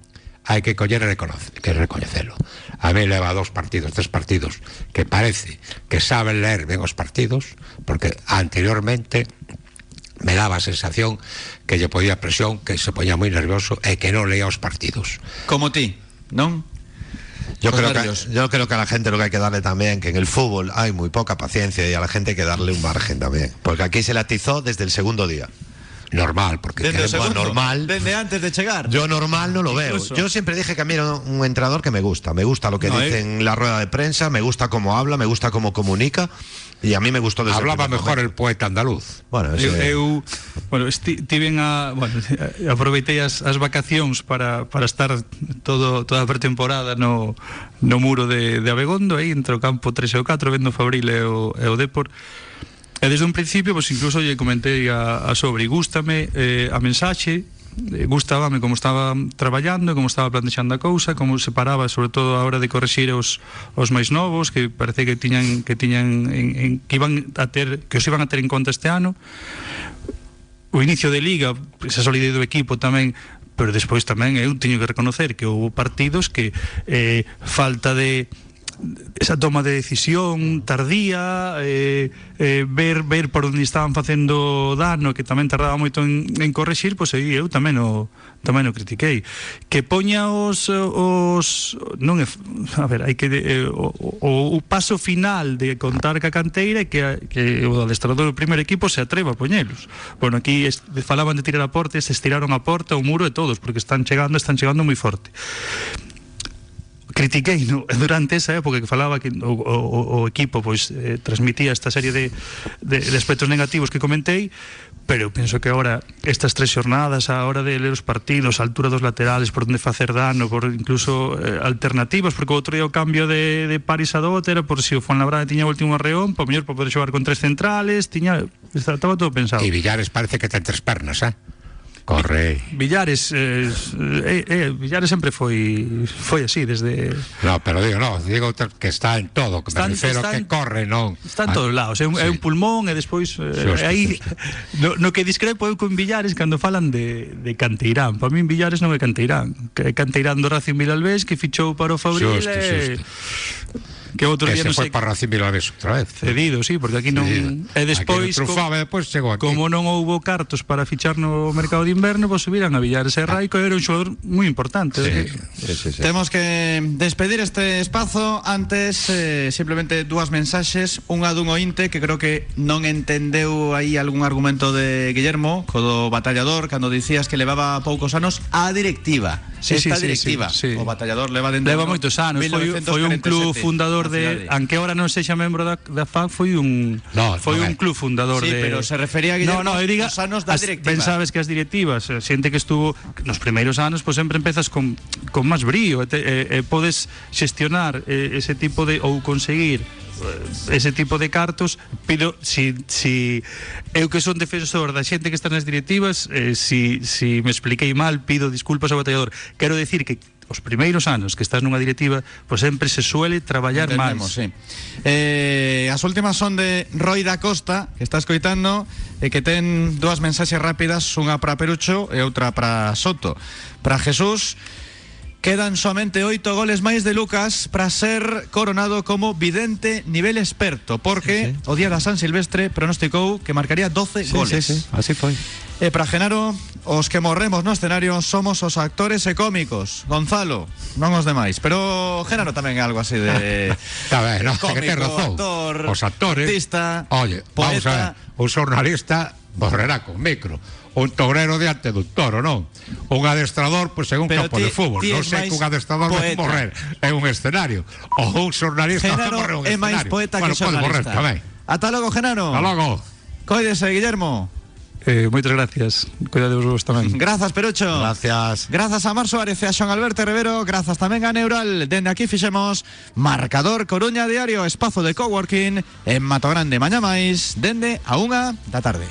hai que coller e que recoñecelo. A mí leva dos partidos, tres partidos, que parece que saben leer ben os partidos, porque anteriormente me daba a sensación que lle podía presión, que se poñía moi nervioso e que non leía os partidos.
Como ti, non?
Yo creo,
nervios.
que, yo creo que a la gente lo que hay que darle también, que en el fútbol hay muy poca paciencia y a la gente hay que darle un margen también. Porque aquí se le atizó desde el segundo día.
Normal, porque
Desde segundo,
normal.
Desde antes de chegar.
Yo normal no lo veo.
Incluso.
Yo siempre dije que a mí era un entrenador que me gusta. Me gusta lo que
No,
dice
eh.
en la rueda de prensa, me gusta cómo habla, me gusta cómo comunica. Y a mí me gustó desde el
Hablaba
primer
mejor el
momento.
poeta andaluz.
Bueno,
Eu,
ese-
eu bueno, esti, tiven a, bueno, <laughs> aproveitei as, as vacacións para, para estar todo toda a pretemporada no, no muro de, de Abegondo aí entre o campo 3 e o 4 vendo Fabril e o, e o Depor E desde un principio, pois incluso lle comentei a, a sobre, gústame eh, a mensaxe, eh, gustábame como estaba traballando, como estaba plantexando a cousa, como se paraba, sobre todo a hora de correxir os, os máis novos, que parece que tiñan que tiñan en, en, que iban a ter que os iban a ter en conta este ano. O inicio de liga, esa solidez do equipo tamén pero despois tamén eu teño que reconocer que houve partidos que eh, falta de esa toma de decisión tardía eh, eh, ver ver por onde estaban facendo dano que tamén tardaba moito en, en correxir pois aí eu tamén o tamén o critiquei que poña os os non é, a ver, hai que eh, o, o, o paso final de contar ca canteira é que que o adestrador do primeiro equipo se atreva a poñelos. Bueno, aquí es, falaban de tirar a porta, se estiraron a porta, o muro e todos porque están chegando, están chegando moi forte. Critiquei no, <laughs> durante esa época que falaba que o, o, o equipo pois eh, transmitía esta serie de, de, de aspectos negativos que comentei pero penso que agora estas tres xornadas a hora de ler os partidos, a altura dos laterales por onde facer dano, por incluso eh, alternativas, porque o outro día o cambio de, de Paris a Dot era por si o Fuenlabrada tiña o último arreón, por mellor para poder xogar con tres centrales tiña, estaba todo pensado
E Villares parece que ten tres pernas, eh? Corre.
Villares eh, eh, eh, eh, Villares sempre foi foi así desde
No, pero digo, no, digo que está en todo, que
está,
me refiro
está
que en, corre, non.
Está en todos ah, lados, é un, sí. é un pulmón e despois eh, aí <laughs> no, no que discrepo eu con Villares cando falan de, de Canteirán. Para min Villares non é Canteirán, que é Canteirán do Racing Vilalbés que fichou para o Fabril.
Xusto, xusto.
Que outro
Que
día
se foi
sei
para Racing Vilalbés outra vez.
cedido, sí, porque aquí non e despois
Aquí no trufaba, e despois chegou aquí.
como non houbo cartos para fichar no mercado de inverno, pois subiran a Villares e Raico e era un xogador moi importante.
Sí, sí, sí, sí.
Temos que despedir este espazo Antes, eh, simplemente dúas mensaxes Unha dun ointe que creo que non entendeu aí algún argumento de Guillermo Co do batallador Cando dicías que levaba poucos anos A directiva
Sí, sí,
Esta
sí,
directiva
sí, sí.
O batallador leva dentro
Leva
no,
moitos anos, foi, foi un
1947,
club fundador
na
de, aunque ahora non sexa membro da, da FAC, foi un
No,
foi
non
un
é.
club fundador
Sí,
de
pero se refería a Guillermo
No, no, eu diga,
aos anos da directiva.
Ben sabes que as directivas, eh, xente que estuvo nos primeiros anos, pois sempre empezas con con máis brío e, te, e, e podes xestionar eh, ese tipo de ou conseguir eh, ese tipo de cartos pero si, si eu que son defensor da xente que está nas directivas eh, si, si me expliquei mal pido disculpas ao batallador quero decir que os primeiros anos que estás nunha directiva, pois sempre se suele traballar
Entendemos,
máis.
sí. Eh, as últimas son de Roy da Costa, que está escoitando e que ten dúas mensaxes rápidas, unha para Perucho e outra para Soto. Para Jesús, quedan somente oito goles máis de Lucas para ser coronado como vidente nivel experto, porque
Sí, sí.
o día da San Silvestre pronosticou que marcaría 12 goles.
así foi.
E para Genaro, os que morremos no escenario somos os actores e cómicos. Gonzalo, non os demais. Pero Genaro tamén é algo así de... <laughs>
Está ben, no,
cómico,
que razón.
actor,
Os actores.
artista,
Oye, vamos
poeta.
a ver. Un xornalista borrerá con micro. Un tourero diante dun toro, non? Un adestrador, pois en un
Pero
campo
ti-
de fútbol. Non sei
máis
que un adestrador
poeta.
morrer en un escenario. O un xornalista
Genaro
morrer en un
é máis
escenario.
poeta
bueno,
que
pode morrer
xornalista.
tamén.
Ata logo, Genaro.
Hasta logo.
Coídese, Guillermo.
Eh, moitas gracias. Cuidado vos tamén.
Grazas, Perucho.
Gracias.
Grazas a Mar Suárez e a Xoan Alberto Rivero Grazas tamén a Neural Dende aquí fixemos Marcador Coruña Diario Espazo de coworking En Mato Grande Mañá máis Dende a unha da tarde